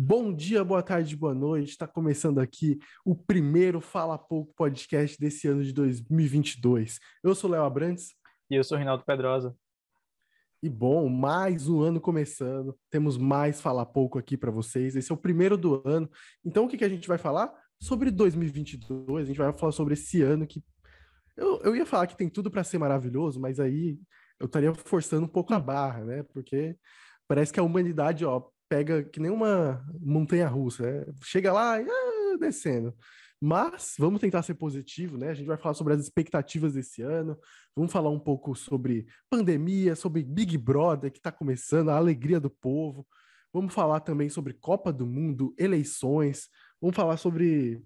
Bom dia, boa tarde, boa noite. Está começando aqui o primeiro Fala Pouco podcast desse ano de 2022. Eu sou Léo Abrantes. E eu sou Rinaldo Pedrosa. E bom, mais um ano começando. Temos mais Fala Pouco aqui para vocês. Esse é o primeiro do ano. Então, o que, que a gente vai falar? Sobre 2022. A gente vai falar sobre esse ano que. Eu, eu ia falar que tem tudo para ser maravilhoso, mas aí eu estaria forçando um pouco a barra, né? Porque parece que a humanidade, ó, pega que nem uma montanha russa, né? chega lá e ah, descendo. Mas vamos tentar ser positivo, né? A gente vai falar sobre as expectativas desse ano, vamos falar um pouco sobre pandemia, sobre Big Brother que está começando, a alegria do povo. Vamos falar também sobre Copa do Mundo, eleições, vamos falar sobre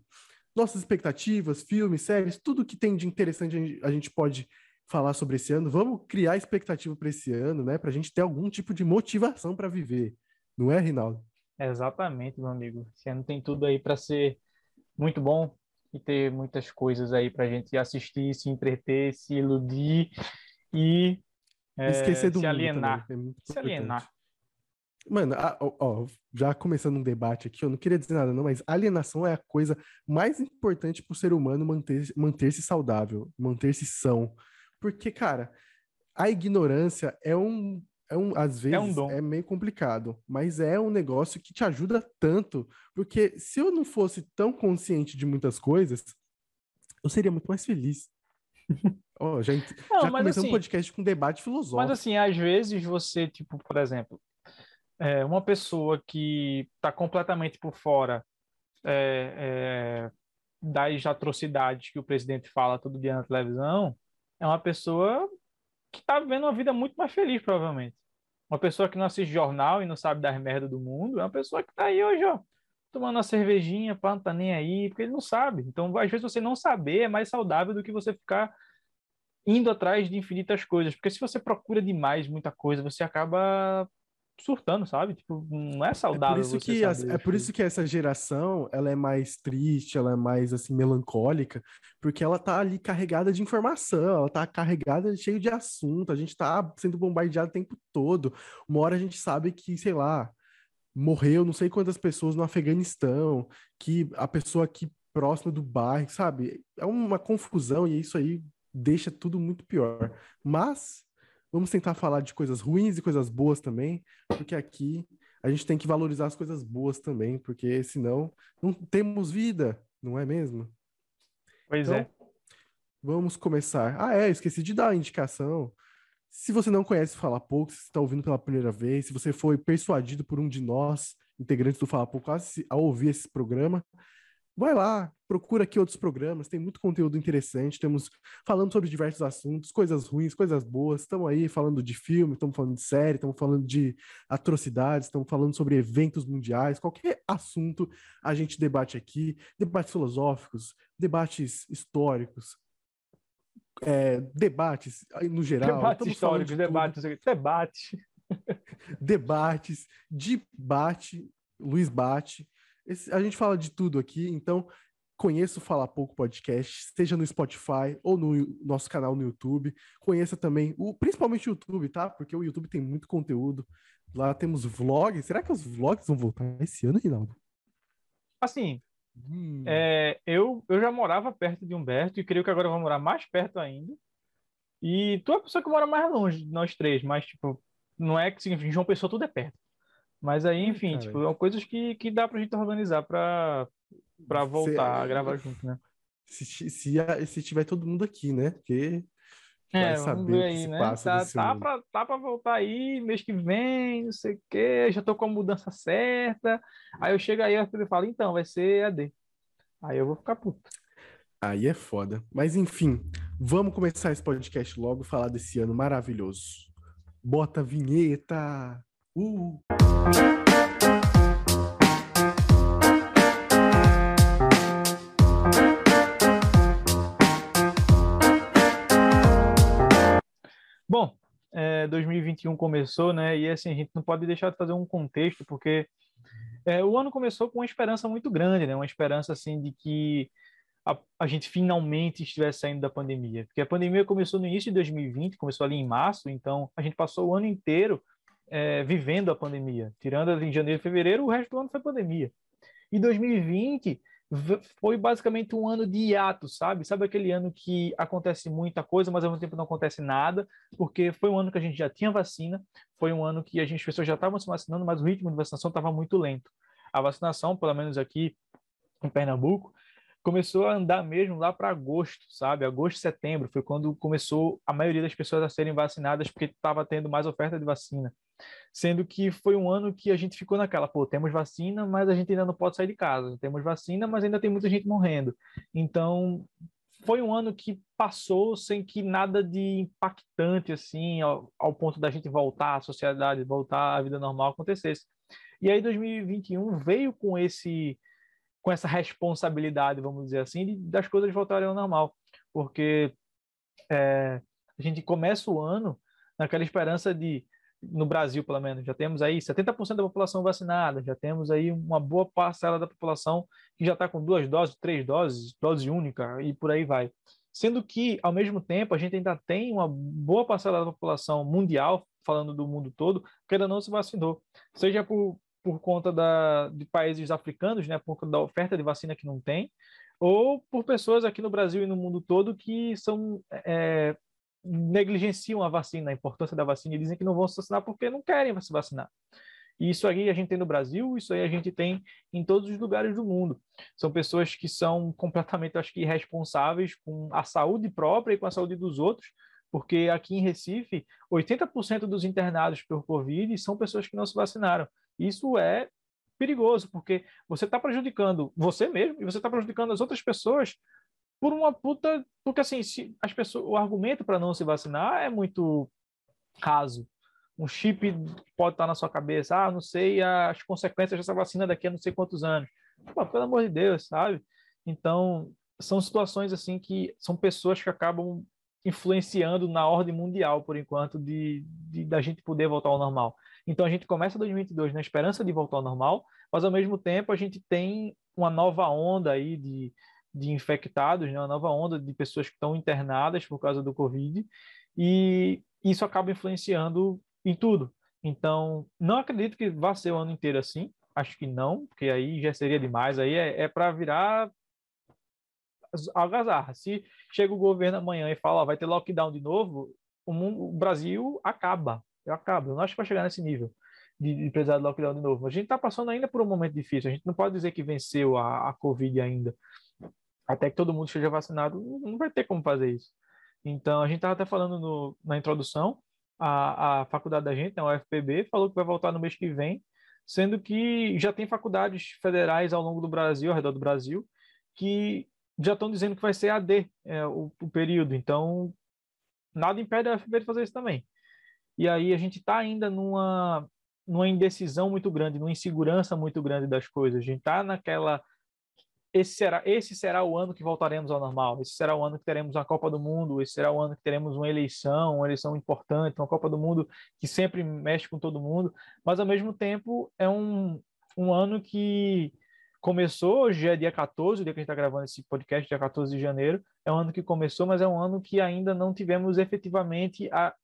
nossas expectativas, filmes, séries, tudo que tem de interessante a gente pode falar sobre esse ano. Vamos criar expectativa para esse ano, né? Para a gente ter algum tipo de motivação para viver. Não é, Rinaldo? Exatamente, meu amigo. Esse ano tem tudo aí para ser muito bom e ter muitas coisas aí para a gente assistir, se entreter, se iludir e é, esquecer do se mundo alienar. é se alienar. Mano, ó, ó, já começando um debate aqui, eu não queria dizer nada, não, mas alienação é a coisa mais importante para o ser humano manter, manter-se saudável, manter-se são. Porque, cara, a ignorância é um é um, às vezes é, um é meio complicado, mas é um negócio que te ajuda tanto, porque se eu não fosse tão consciente de muitas coisas, eu seria muito mais feliz. oh, já não, já começamos assim, um podcast com debate filosófico. Mas assim, às vezes você, tipo, por exemplo, é, uma pessoa que está completamente por fora é, é, das atrocidades que o presidente fala todo dia na televisão, é uma pessoa que está vivendo uma vida muito mais feliz, provavelmente. Uma pessoa que não assiste jornal e não sabe das merdas do mundo é uma pessoa que está aí hoje, ó, tomando uma cervejinha, pá, não tá nem aí, porque ele não sabe. Então, às vezes, você não saber é mais saudável do que você ficar indo atrás de infinitas coisas. Porque se você procura demais muita coisa, você acaba surtando, sabe? Tipo, não é saudável. É por isso que as, é por isso que essa geração ela é mais triste, ela é mais assim melancólica, porque ela tá ali carregada de informação, ela tá carregada cheio de assunto, a gente tá sendo bombardeado o tempo todo. Uma hora a gente sabe que, sei lá, morreu não sei quantas pessoas no Afeganistão, que a pessoa aqui próxima do bairro, sabe? É uma confusão e isso aí deixa tudo muito pior. Mas Vamos tentar falar de coisas ruins e coisas boas também, porque aqui a gente tem que valorizar as coisas boas também, porque senão não temos vida, não é mesmo? Pois então, é. Vamos começar. Ah, é, esqueci de dar a indicação. Se você não conhece Fala Pouco, se está ouvindo pela primeira vez, se você foi persuadido por um de nós, integrantes do Fala Pouco, a, a ouvir esse programa, vai lá, procura aqui outros programas, tem muito conteúdo interessante, temos falando sobre diversos assuntos, coisas ruins, coisas boas, estamos aí falando de filme, estamos falando de série, estamos falando de atrocidades, estamos falando sobre eventos mundiais, qualquer assunto a gente debate aqui, debates filosóficos, debates históricos, é, debates no geral. Debates históricos, debates, debates. debates, debate, Luiz Bate, esse, a gente fala de tudo aqui, então conheça o Fala Pouco Podcast, seja no Spotify ou no nosso canal no YouTube. Conheça também, o, principalmente o YouTube, tá? Porque o YouTube tem muito conteúdo. Lá temos vlogs. Será que os vlogs vão voltar esse ano, Rinaldo? Assim, hum. é, eu, eu já morava perto de Humberto e creio que agora eu vou morar mais perto ainda. E tu é a pessoa que mora mais longe de nós três, mas, tipo, não é que significa João Pessoa tudo é perto. Mas aí, enfim, tipo, são coisas que, que dá pra gente organizar pra, pra voltar se, a gravar junto, né? Se, se, se tiver todo mundo aqui, né? Porque é, vai saber aí, né? Tá, tá, pra, tá pra voltar aí mês que vem, não sei o quê, já tô com a mudança certa. Aí eu chego aí e falo, então, vai ser AD. Aí eu vou ficar puto. Aí é foda. Mas enfim, vamos começar esse podcast logo, falar desse ano maravilhoso. Bota a vinheta! Uh! Bom, é, 2021 começou, né? E assim, a gente não pode deixar de fazer um contexto, porque é, o ano começou com uma esperança muito grande, né? Uma esperança assim de que a, a, gente finalmente estivesse saindo da pandemia. Porque a pandemia começou no início de 2020, começou ali em março, então a gente passou o ano inteiro é, vivendo a pandemia. Tirando em janeiro e fevereiro, o resto do ano foi pandemia. E 2020 foi basicamente um ano de hiato, sabe? Sabe aquele ano que acontece muita coisa, mas ao mesmo tempo não acontece nada, porque foi um ano que a gente já tinha vacina, foi um ano que a gente, as pessoas já estavam se vacinando, mas o ritmo de vacinação estava muito lento. A vacinação, pelo menos aqui em Pernambuco, começou a andar mesmo lá para agosto, sabe? Agosto, setembro foi quando começou a maioria das pessoas a serem vacinadas porque estava tendo mais oferta de vacina. Sendo que foi um ano que a gente ficou naquela, pô, temos vacina, mas a gente ainda não pode sair de casa. Temos vacina, mas ainda tem muita gente morrendo. Então, foi um ano que passou sem que nada de impactante, assim, ao, ao ponto da gente voltar à sociedade, voltar à vida normal acontecesse. E aí 2021 veio com esse com essa responsabilidade, vamos dizer assim, de, das coisas voltarem ao normal, porque é, a gente começa o ano naquela esperança de no Brasil, pelo menos, já temos aí 70% da população vacinada, já temos aí uma boa parcela da população que já está com duas doses, três doses, dose única e por aí vai. Sendo que, ao mesmo tempo, a gente ainda tem uma boa parcela da população mundial, falando do mundo todo, que ainda não se vacinou, seja por, por conta da, de países africanos, né, por conta da oferta de vacina que não tem, ou por pessoas aqui no Brasil e no mundo todo que são é, negligenciam a vacina, a importância da vacina e dizem que não vão se vacinar porque não querem se vacinar. E isso aí a gente tem no Brasil, isso aí a gente tem em todos os lugares do mundo. São pessoas que são completamente, acho que, irresponsáveis com a saúde própria e com a saúde dos outros, porque aqui em Recife, 80% dos internados por Covid são pessoas que não se vacinaram. Isso é perigoso, porque você está prejudicando você mesmo e você está prejudicando as outras pessoas por uma puta. Porque assim, se as pessoas, o argumento para não se vacinar é muito raso. Um chip pode estar na sua cabeça, ah, não sei as consequências dessa vacina daqui a não sei quantos anos. Pô, pelo amor de Deus, sabe? Então, são situações assim que são pessoas que acabam influenciando na ordem mundial, por enquanto, de, de da gente poder voltar ao normal. Então, a gente começa 2022 na esperança de voltar ao normal, mas ao mesmo tempo a gente tem uma nova onda aí de, de infectados, né, uma nova onda de pessoas que estão internadas por causa do Covid, e isso acaba influenciando em tudo. Então, não acredito que vá ser o ano inteiro assim, acho que não, porque aí já seria demais, aí é, é para virar algazarra. Se chega o governo amanhã e fala, ó, vai ter lockdown de novo, o, mundo, o Brasil acaba, acaba. Eu não acho que vai chegar nesse nível de, de precisar de lockdown de novo. A gente está passando ainda por um momento difícil, a gente não pode dizer que venceu a, a Covid ainda até que todo mundo esteja vacinado, não vai ter como fazer isso. Então, a gente estava até falando no, na introdução, a, a faculdade da gente, né, a UFPB, falou que vai voltar no mês que vem, sendo que já tem faculdades federais ao longo do Brasil, ao redor do Brasil, que já estão dizendo que vai ser AD é, o, o, período. Então, nada impede a UFPB de fazer isso também. E aí a gente está ainda numa, numa indecisão muito grande, numa insegurança muito grande das coisas. A gente está naquela esse será, esse será o ano que voltaremos ao normal. Esse será o ano que teremos uma Copa do Mundo. Esse será o ano que teremos uma eleição, uma eleição importante, uma Copa do Mundo que sempre mexe com todo mundo. Mas, ao mesmo tempo, é um, um ano que começou. Hoje é dia 14, o dia que a gente está gravando esse podcast, dia 14 de janeiro. É um ano que começou, mas é um ano que ainda não tivemos efetivamente a,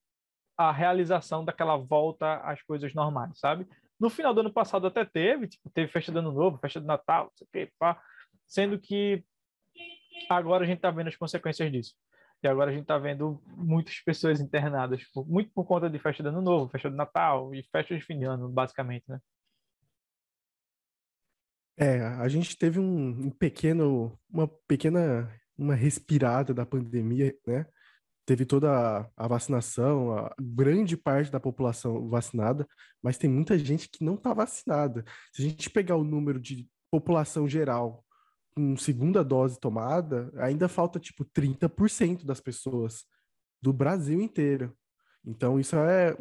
a realização daquela volta às coisas normais, sabe? No final do ano passado até teve, tipo, teve festa de ano novo, festa de Natal, não sei o que, pá sendo que agora a gente está vendo as consequências disso. E agora a gente está vendo muitas pessoas internadas, muito por conta de festa de Ano Novo, festa de Natal e festa de fim de ano, basicamente, né? É, a gente teve um, um pequeno, uma pequena, uma respirada da pandemia, né? Teve toda a, a vacinação, a grande parte da população vacinada, mas tem muita gente que não está vacinada. Se a gente pegar o número de população geral com segunda dose tomada, ainda falta tipo 30% das pessoas do Brasil inteiro. Então isso é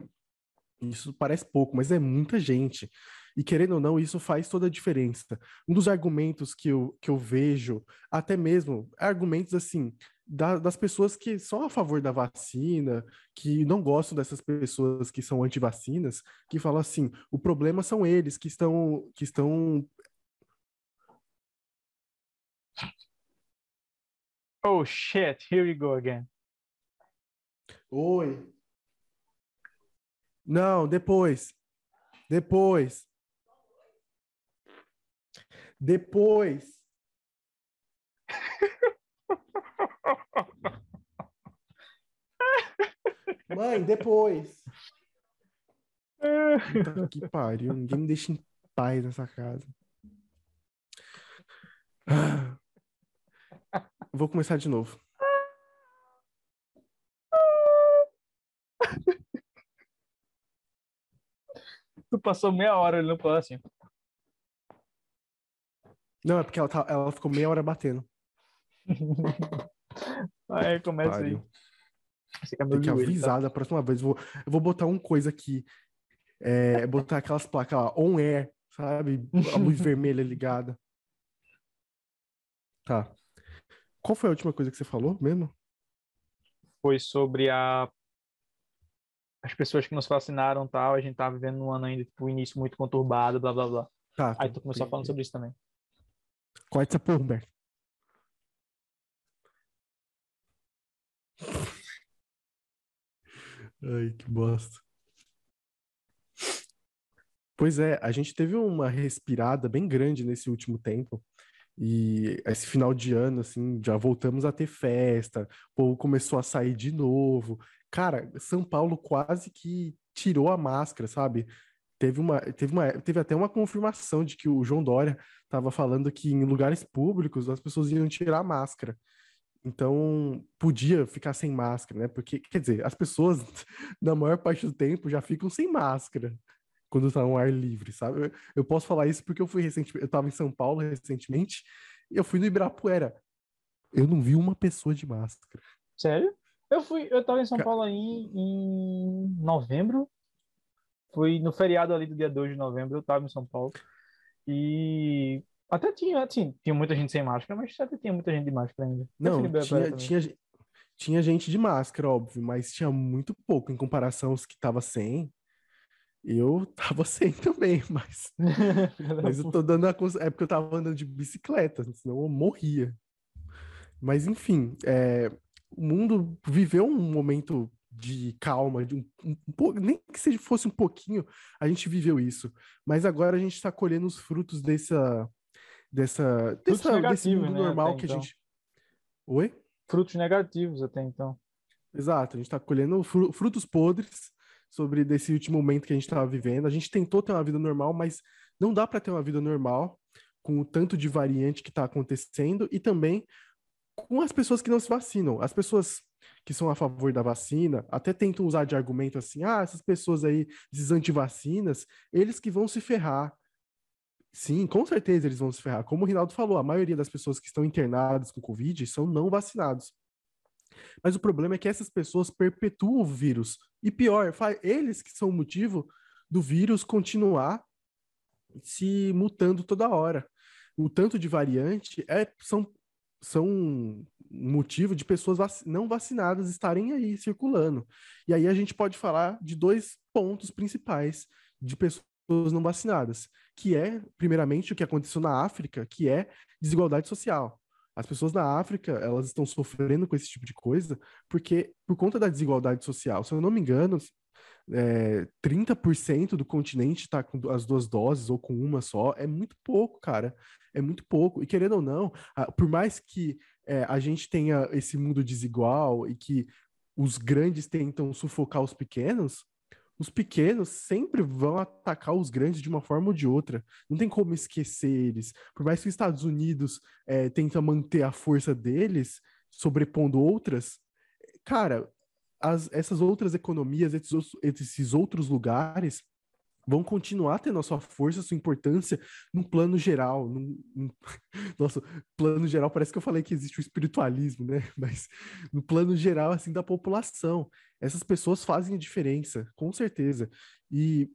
isso parece pouco, mas é muita gente. E querendo ou não, isso faz toda a diferença. Um dos argumentos que eu, que eu vejo, até mesmo argumentos assim, da, das pessoas que são a favor da vacina, que não gostam dessas pessoas que são anti-vacinas, que falam assim: o problema são eles que estão, que estão Oh shit, here we go again. Oi. Não, depois. Depois. Depois. Mãe, depois. Puta que pariu. Ninguém me deixa em paz nessa casa. Vou começar de novo. Tu passou meia hora olhando pra ela assim. Não, é porque ela, tá, ela ficou meia hora batendo. Aí começa aí. Pariu. Tem que joelho, tá? avisar da próxima vez. Vou, eu vou botar uma coisa aqui. É, botar aquelas placas lá, on air, sabe? A luz vermelha ligada. Tá. Qual foi a última coisa que você falou mesmo? Foi sobre a as pessoas que vacinaram e tal, a gente tá vivendo num ano ainda, tipo, início muito conturbado, blá blá blá. Tá. Aí tu começou falando sobre isso também. Corta essa porra, Humberto. Ai, que bosta. Pois é, a gente teve uma respirada bem grande nesse último tempo. E esse final de ano, assim, já voltamos a ter festa, o povo começou a sair de novo. Cara, São Paulo quase que tirou a máscara, sabe? Teve uma, teve uma, teve até uma confirmação de que o João Dória estava falando que em lugares públicos as pessoas iam tirar a máscara. Então, podia ficar sem máscara, né? Porque, quer dizer, as pessoas, na maior parte do tempo, já ficam sem máscara quando tá no ar livre, sabe? Eu, posso falar isso porque eu fui recentemente, eu tava em São Paulo recentemente, e eu fui no Ibirapuera. Eu não vi uma pessoa de máscara. Sério? Eu fui, eu tava em São Paulo aí em novembro. Fui no feriado ali do dia 2 de novembro, eu tava em São Paulo. E até tinha, assim, tinha muita gente sem máscara, mas até tinha muita gente de máscara ainda. Não, tinha, tinha, tinha gente de máscara, óbvio, mas tinha muito pouco em comparação aos que tava sem. Eu tava sem também, mas, mas eu tô dando a É porque eu tava andando de bicicleta, senão eu morria. Mas enfim, é, o mundo viveu um momento de calma, de um, um, um nem que seja fosse um pouquinho, a gente viveu isso. Mas agora a gente está colhendo os frutos dessa, dessa, dessa desse mundo né, normal que a então. gente. Oi? Frutos negativos até então. Exato, a gente está colhendo fru- frutos podres sobre desse último momento que a gente estava vivendo. A gente tentou ter uma vida normal, mas não dá para ter uma vida normal com o tanto de variante que está acontecendo e também com as pessoas que não se vacinam. As pessoas que são a favor da vacina até tentam usar de argumento assim: ah, essas pessoas aí, esses antivacinas, eles que vão se ferrar. Sim, com certeza eles vão se ferrar. Como o Rinaldo falou, a maioria das pessoas que estão internadas com Covid são não vacinados. Mas o problema é que essas pessoas perpetuam o vírus. E pior, eles que são o motivo do vírus continuar se mutando toda hora. O tanto de variante é, são, são motivo de pessoas vac- não vacinadas estarem aí circulando. E aí a gente pode falar de dois pontos principais de pessoas não vacinadas, que é, primeiramente, o que aconteceu na África, que é desigualdade social. As pessoas na África, elas estão sofrendo com esse tipo de coisa porque, por conta da desigualdade social, se eu não me engano, é, 30% do continente está com as duas doses ou com uma só, é muito pouco, cara. É muito pouco. E querendo ou não, por mais que é, a gente tenha esse mundo desigual e que os grandes tentam sufocar os pequenos, os pequenos sempre vão atacar os grandes de uma forma ou de outra. Não tem como esquecer eles. Por mais que os Estados Unidos é, tenta manter a força deles, sobrepondo outras, cara, as- essas outras economias, esses, esses outros lugares vão continuar tendo a sua força, a sua importância num plano geral. Num, num- Nossa, plano geral, parece que eu falei que existe o espiritualismo, né? Mas no plano geral, assim, da população. Essas pessoas fazem a diferença, com certeza. E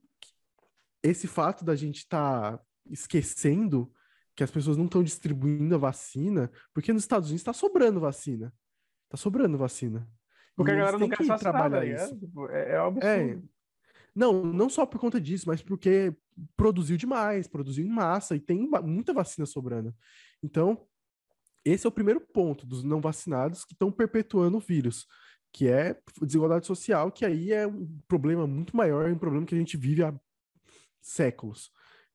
esse fato da gente estar esquecendo que as pessoas não estão distribuindo a vacina, porque nos Estados Unidos está sobrando vacina. Tá sobrando vacina. Porque E a galera não quer que se vacinar, tá trabalhar ligado? isso. Tipo, é, é É. não, não só por conta disso, mas porque produziu demais, produziu em massa e tem muita vacina sobrando. Então, esse é o primeiro ponto dos não vacinados que estão perpetuando o vírus. que é desigualdade social, que aí é um problema muito maior, é um problema que a gente vive há séculos.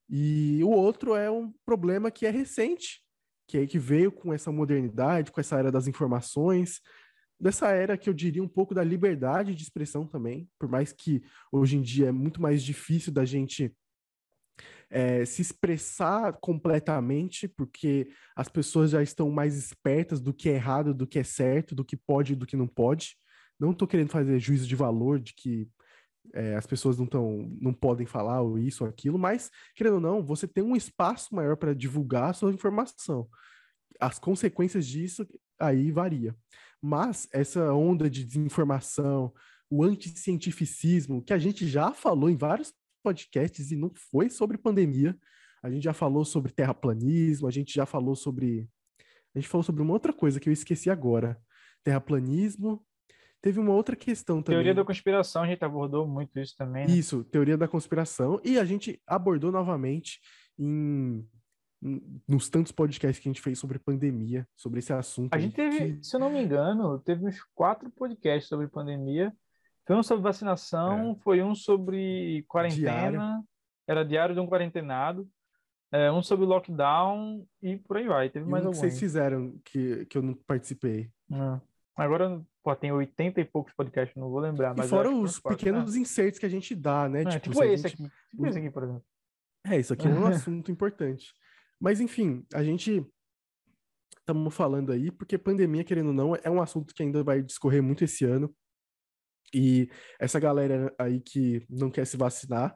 E o outro é um problema que é recente, que é que veio com essa modernidade, com essa era das informações, dessa era que eu diria um pouco da liberdade de expressão também, por mais que hoje em dia é muito mais difícil da gente é, se expressar completamente, porque as pessoas já estão mais espertas do que é errado, do que é certo, do que pode e do que não pode. Não estou querendo fazer juízo de valor de que é, as pessoas não, tão, não podem falar ou isso ou aquilo, mas, querendo ou não, você tem um espaço maior para divulgar a sua informação. As consequências disso aí varia. Mas essa onda de desinformação, o anticientificismo, que a gente já falou em vários podcasts e não foi sobre pandemia, a gente já falou sobre terraplanismo, a gente já falou sobre. A gente falou sobre uma outra coisa que eu esqueci agora. Terraplanismo, Teve uma outra questão também. Teoria da conspiração, a gente abordou muito isso também. Né? Isso, teoria da conspiração. E a gente abordou novamente em, em, nos tantos podcasts que a gente fez sobre pandemia, sobre esse assunto. A gente teve, que... se eu não me engano, teve uns quatro podcasts sobre pandemia. Foi um sobre vacinação, é. foi um sobre quarentena, diário. era diário de um quarentenado. É, um sobre lockdown e por aí vai. Teve e mais um que vocês fizeram que, que eu não participei. É. Agora, pô, tem 80 e poucos podcasts, não vou lembrar. Mas e fora os pequenos né? inserts que a gente dá, né? É, tipo, tipo esse gente... aqui. Tipo esse aqui, por exemplo. É, isso aqui é um assunto importante. Mas, enfim, a gente estamos falando aí, porque pandemia, querendo ou não, é um assunto que ainda vai discorrer muito esse ano. E essa galera aí que não quer se vacinar,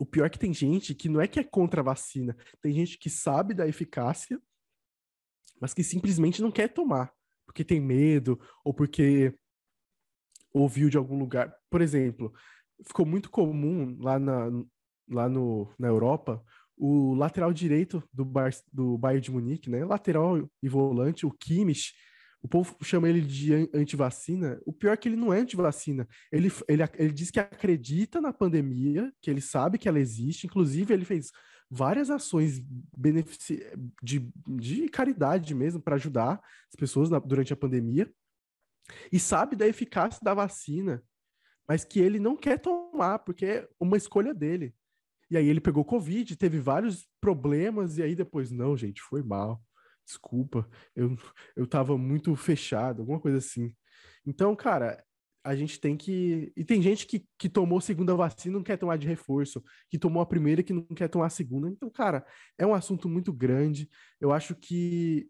o pior é que tem gente que não é que é contra a vacina, tem gente que sabe da eficácia, mas que simplesmente não quer tomar porque tem medo ou porque ouviu de algum lugar. Por exemplo, ficou muito comum lá na, lá no, na Europa o lateral direito do, Bar, do Bayern de Munique, né? Lateral e volante, o Kimmich. O povo chama ele de antivacina. O pior é que ele não é antivacina. Ele, ele, ele diz que acredita na pandemia, que ele sabe que ela existe. Inclusive, ele fez várias ações de, de caridade mesmo para ajudar as pessoas na, durante a pandemia e sabe da eficácia da vacina, mas que ele não quer tomar porque é uma escolha dele. E aí ele pegou Covid, teve vários problemas, e aí depois, não, gente, foi mal. Desculpa, eu, eu tava muito fechado, alguma coisa assim. Então, cara, a gente tem que. E tem gente que, que tomou segunda vacina e não quer tomar de reforço, que tomou a primeira que não quer tomar a segunda. Então, cara, é um assunto muito grande. Eu acho que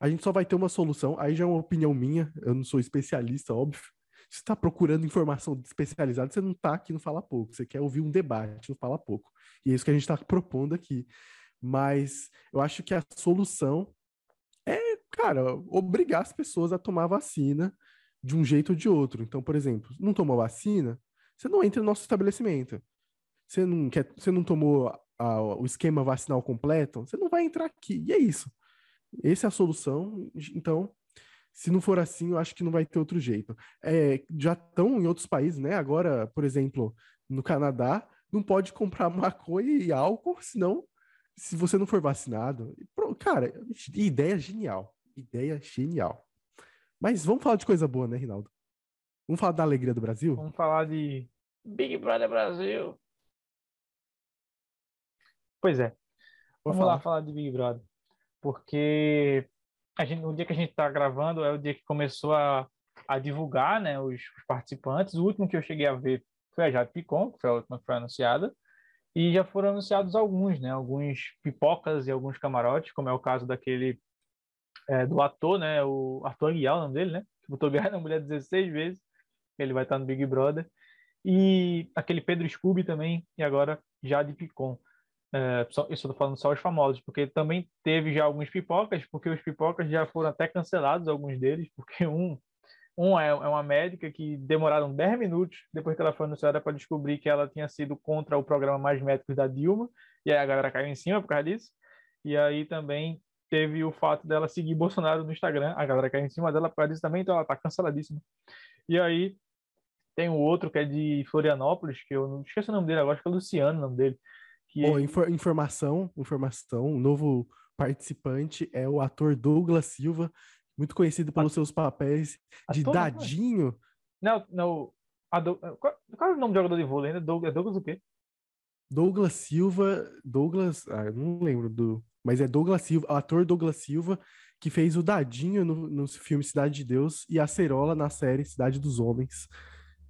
a gente só vai ter uma solução. Aí já é uma opinião minha, eu não sou especialista, óbvio. Você está procurando informação especializada, você não está aqui no Fala Pouco, você quer ouvir um debate no Fala Pouco. E é isso que a gente está propondo aqui. Mas eu acho que a solução é, cara, obrigar as pessoas a tomar vacina de um jeito ou de outro. Então, por exemplo, não tomou vacina, você não entra no nosso estabelecimento. Você não, quer, você não tomou a, o esquema vacinal completo, você não vai entrar aqui. E é isso. Essa é a solução. Então, se não for assim, eu acho que não vai ter outro jeito. É, já estão em outros países, né? Agora, por exemplo, no Canadá, não pode comprar maconha e álcool, senão, se você não for vacinado. Cara, ideia genial. Ideia genial. Mas vamos falar de coisa boa, né, Rinaldo? Vamos falar da alegria do Brasil? Vamos falar de Big Brother Brasil. Pois é. Vamos falar. lá falar de Big Brother. Porque a gente, no dia que a gente está gravando é o dia que começou a, a divulgar né, os, os, participantes. O último que eu cheguei a ver foi a Jade Picon, que foi a última que foi anunciada. E já foram anunciados alguns, né? Alguns pipocas e alguns camarotes, como é o caso daquele é, do ator, né? O Arthur Aguiar, o nome dele, né? Que botou Guerra na Mulher 16 vezes. Ele vai estar no Big Brother. E aquele Pedro Scooby também, e agora Jade Picon. É, isso eu tô falando só os famosos, porque também teve já alguns pipocas, porque os pipocas já foram até cancelados, alguns deles, porque um, um é, é uma médica que demoraram 10 minutos depois que ela foi anunciada para descobrir que ela tinha sido contra o programa Mais Médicos da Dilma, e aí a galera caiu em cima por causa disso. E aí também teve o fato dela seguir Bolsonaro no Instagram, a galera caiu em cima dela por causa disso também, então ela tá canceladíssima. E aí tem o outro que é de Florianópolis, que eu não esqueci o nome dele agora, acho que é Luciano o nome dele. Que... Oh, infor informação, informação, um novo participante é o ator Douglas Silva, muito conhecido pelos seus papéis de Ator, foi? Dadinho. Não, não. Do- Qual, qual é o nome do jogador de vôlei? É Douglas o quê? Douglas Silva, Douglas, ah, eu não lembro do, mas é Douglas Silva, o ator Douglas Silva, que fez o Dadinho no, no filme Cidade de Deus e a Cerola na série Cidade dos Homens.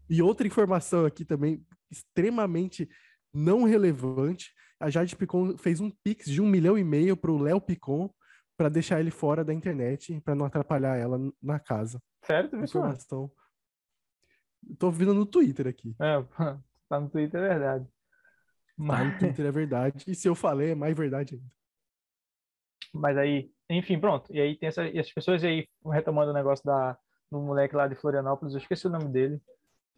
E outra informação aqui também extremamente não relevante, a Jade Picon fez um pix de um milhão e meio pro Léo Picon para deixar ele fora da internet, para não atrapalhar ela na casa. Mano? Informação. Tô vendo no Twitter aqui. É, tá no Twitter, é verdade. Tá Mas, no Twitter é verdade. E se eu falei, é mais verdade ainda. mas aí, enfim, pronto. E aí tem essa, essas pessoas aí, retomando o negócio da, do moleque lá de Florianópolis, eu esqueci o nome dele,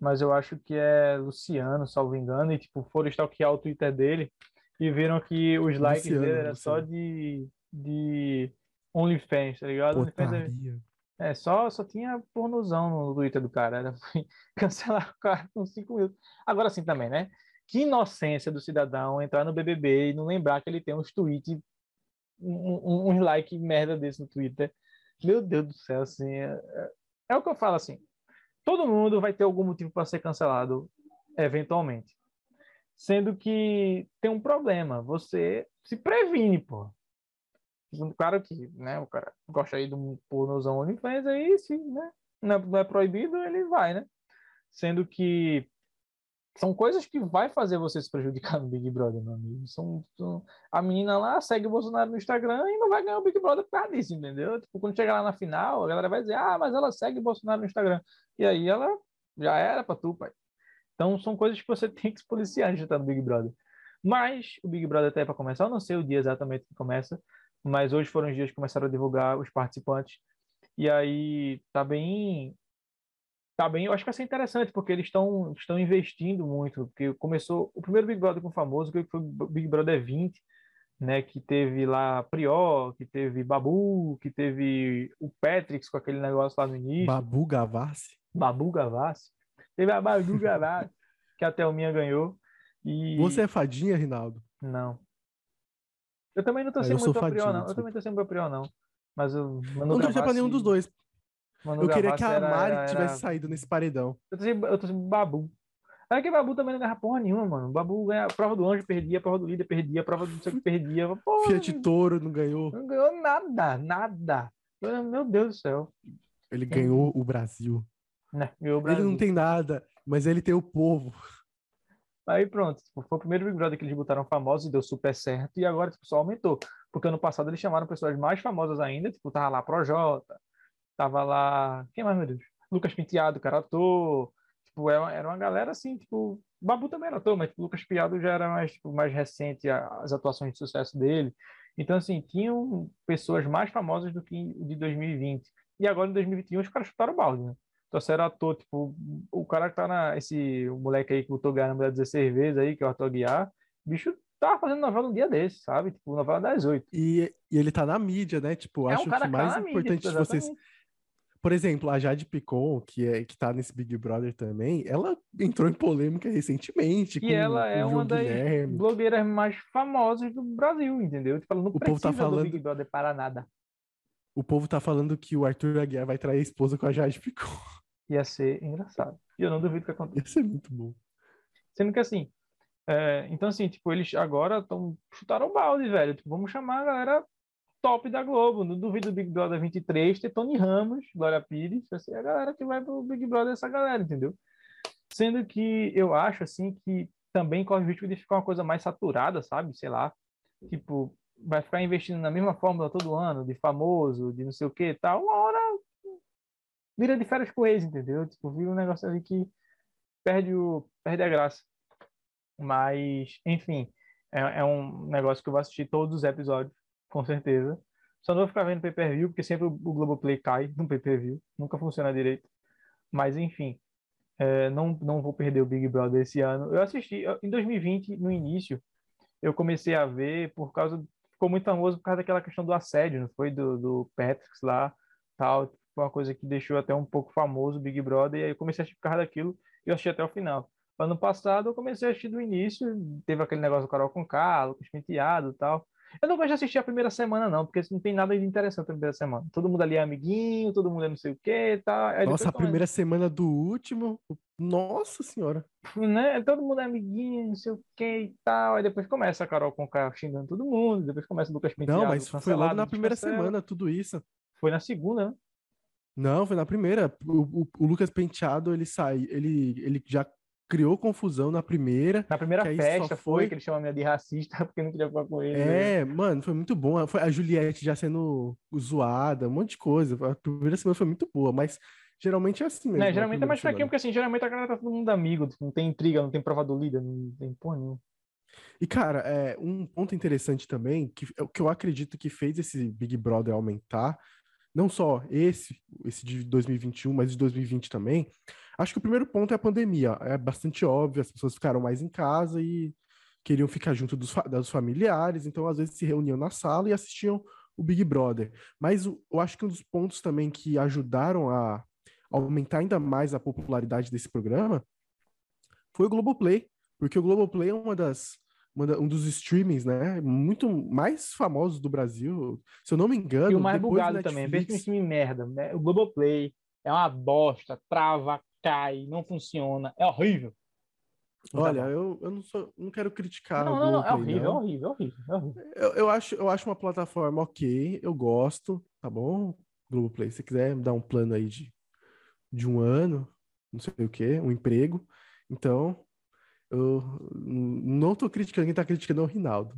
mas eu acho que é Luciano, salvo engano, e tipo, foram stalkear o Twitter dele e viram que os likes Luciano, dele era só de, de OnlyFans, tá ligado? OnlyFans é-. É, só, só tinha pornozão no Twitter do cara. Era cancelar o cara com cinco minutos. Agora sim também, né? Que inocência do cidadão entrar no BBB e não lembrar que ele tem uns tweets, um, um, uns like merda desse no Twitter. Meu Deus do céu, assim. É, é- é o que eu falo, assim. Todo mundo vai ter algum motivo para ser cancelado, eventualmente. Sendo que tem um problema. Você se previne, pô. O cara que, né, o cara gosta aí de um pornozão OnlyFans, aí sim, né? Não é, não é proibido, ele vai, né? Sendo que são coisas que vai fazer você se prejudicar no Big Brother, meu amigo. São, são- A menina lá segue o Bolsonaro no Instagram e não vai ganhar o Big Brother por causa disso, entendeu? Tipo, quando chegar lá na final, a galera vai dizer, ah, mas ela segue o Bolsonaro no Instagram. E aí ela já era pra tu, pai. Então são coisas que você tem que se policiar antes de estar no Big Brother. Mas o Big Brother até é para começar, eu não sei o dia exatamente que começa, mas hoje foram os dias que começaram a divulgar os participantes. E aí tá bem. Tá bem, eu acho que vai ser interessante, porque eles estão estão investindo muito. Porque começou o primeiro Big Brother com o famoso, que foi o Big Brother 20, né? Que teve lá Prió, que teve Babu, que teve o Patrix com aquele negócio lá no início. Babu Gavassi. Babu Gavassi. Teve a Babu Gavassi, que a Thelminha ganhou. E... Você é fadinha, Rinaldo? Não. Eu também não tô Ah, sendo eu muito pra fadinho, não. Eu também tô sendo pra Prió, não. Mas Manu Não torcia pra nenhum Gavassi- dos dois. Manu Eu queria que Gavassi a Mari era- tivesse era- saído nesse paredão. Eu tô eu Babu. É que Babu também não ganha porra nenhuma, mano. Babu ganha a prova do anjo, perdia, a prova do líder, perdia, a prova do não perdia. Porra, Fiat Toro não ganhou. não ganhou nada, nada. Meu Deus do céu. Ele ganhou o Brasil. Né? Ganhou o Ele Brasil. não tem nada, mas ele tem o povo. Aí pronto, tipo, foi o primeiro Big Brother que eles botaram famosos e deu super certo, e agora tipo, só aumentou. Porque ano passado eles chamaram pessoas mais famosas ainda, tipo, tava lá Projota, tava lá. Quem mais, meu Deus? Lucas Penteado, cara, ator. Tipo, era uma, era uma galera assim, tipo. Babu também era ator, mas tipo, Lucas Penteado já era mais, tipo, mais recente as atuações de sucesso dele. Então, assim, tinham pessoas mais famosas do que o de 2020. E agora em 2021 os caras chutaram o balde, né? Trouxeram ator, tipo, o cara que tá na. Esse o moleque aí que botou ganhar na mulher 16 vezes aí, que é o Arthur Guiar, o bicho tava fazendo novela um dia desse, sabe? Tipo, novela das oito. E, e ele tá na mídia, né? Tipo, É um acho cara que que tá mais mídia, importante tipo, de vocês. Por exemplo, a Jade Picon, que, é, que tá nesse Big Brother também, ela entrou em polêmica recentemente com E ela é uma das Guilherme. blogueiras mais famosas do Brasil, entendeu? Tipo, ela não O povo precisa tá falando- do Big Brother para nada. O povo tá falando que o Arthur Aguiar vai trair a esposa com a Jade Picon. Ia ser engraçado. E eu não duvido que aconteça. Ia ser muito bom. Sendo que assim, é, então assim, tipo, eles agora estão chutaram o balde, velho. Tipo, vamos chamar a galera top da Globo. Não duvido do Big Brother 23 ter Tony Ramos, Glória Pires, vai ser a galera que vai pro Big Brother essa galera, entendeu? Sendo que eu acho assim que também corre o risco de ficar uma coisa mais saturada, sabe? Sei lá. Tipo, vai ficar investindo na mesma fórmula todo ano, de famoso, de não sei o que e tal. Uma hora vira de férias com ex, entendeu? Tipo, vira um negócio ali que perde, o, perde a graça. Mas, enfim, é, é um negócio que eu vou assistir todos os episódios, com certeza. Só não vou ficar vendo pay-per-view, porque sempre o Globoplay cai no pay-per-view. Nunca funciona direito. Mas, enfim, é, não, não vou perder o Big Brother esse ano. Eu assisti, em 2020, no início, eu comecei a ver por causa... Ficou muito famoso por causa daquela questão do assédio, não foi? Do, do Patrick lá, tal. Foi uma coisa que deixou até um pouco famoso o Big Brother. E aí eu comecei a assistir por causa daquilo e eu assisti até o final. Ano passado eu comecei a assistir do início, teve aquele negócio do Carol com K, Lucas e tal. Eu não gosto de assistir a primeira semana, não, porque não tem nada de interessante na primeira semana. Todo mundo ali é amiguinho, todo mundo é não sei o que, tá. Nossa, a primeira semana do último, nossa senhora. Né? Todo mundo é amiguinho, não sei o que e tal. Aí depois começa a Carol com o carro xingando todo mundo, depois começa o Lucas Penteado. Não, mas foi logo na primeira semana tudo isso. Foi na segunda, né? Não, foi na primeira. O, o, o Lucas Penteado, ele sai, ele, ele já criou confusão na primeira. Na primeira festa foi... foi que ele chama a minha de racista porque não queria falar com ele. É, né? mano, foi muito bom. Foi a Juliette já sendo zoada, um monte de coisa. A primeira semana foi muito boa, mas geralmente é assim mesmo. É, geralmente é mais fraquinho, porque assim, geralmente a galera tá todo mundo amigo, não tem intriga, não tem prova do líder, não tem porra nenhuma. E, cara, é, um ponto interessante também, que, que eu acredito que fez esse Big Brother aumentar, não só esse, esse de 2021, mas de 2020 também, Acho que o primeiro ponto é a pandemia. É bastante óbvio, as pessoas ficaram mais em casa e queriam ficar junto dos, dos familiares, então às vezes se reuniam na sala e assistiam o Big Brother. Mas eu acho que um dos pontos também que ajudaram a aumentar ainda mais a popularidade desse programa foi o Globoplay, porque o Globoplay é uma das uma um dos streamings, né, muito mais famosos do Brasil, se eu não me engano. E o mais bugado Netflix... também, vê se me merda, né? O Globoplay é uma bosta, trava, cai, não funciona, é horrível. Olha, eu, eu não, sou, não quero criticar. Não, não, não, é horrível, não. é horrível, é horrível, é horrível. Eu, eu, acho, eu acho uma plataforma ok, eu gosto, tá bom? Globoplay, se quiser me dar um plano aí de, de um ano, não sei o que, um emprego, então eu não tô criticando, quem tá criticando é o Rinaldo.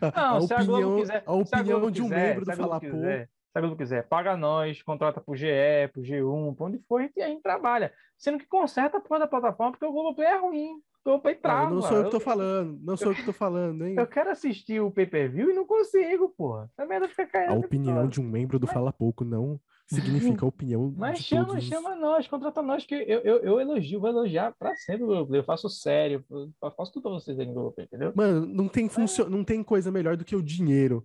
a, não, a opinião, a, quiser, a opinião de um quiser, membro do Fala Pouco se a Globo quiser, paga nós, contrata pro GE, pro G1, pra onde for, a gente, a gente trabalha. Sendo que conserta a porra da plataforma, porque o Globoplay é ruim. O Globoplay trava. Não, não sou eu que tô falando, não sou eu que tô falando, hein? Eu quero assistir o pay-per-view e não consigo, porra. A merda fica caindo. A opinião de um membro do Fala Pouco não significa a opinião Mas chama, todos... chama nós, contrata nós, que eu, eu, eu elogio, vou elogiar pra sempre o Globoplay. Eu faço sério, eu faço tudo pra vocês aí no Globoplay, entendeu? Mano, não tem, funcio... não tem coisa melhor do que o dinheiro.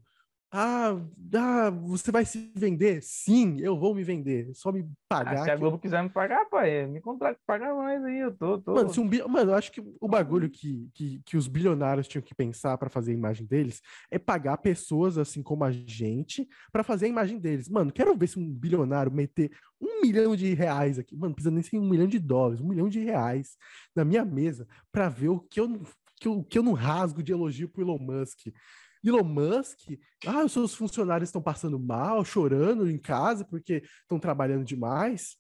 Ah, ah, você vai se vender? Sim, eu vou me vender. Só me pagar. Ah, se a Globo quiser me pagar, pai, me contrata, paga mais aí, eu tô. tô... Mano, um, Mano, eu acho que o bagulho que, que, que os bilionários tinham que pensar para fazer a imagem deles é pagar pessoas assim como a gente para fazer a imagem deles. Mano, quero ver se um bilionário meter um milhão de reais aqui. Mano, precisa nem ser um milhão de dólares, um milhão de reais na minha mesa para ver o que eu, que eu, que eu não rasgo de elogio pro Elon Musk. Elon Musk, ah, os seus funcionários estão passando mal, chorando em casa porque estão trabalhando demais,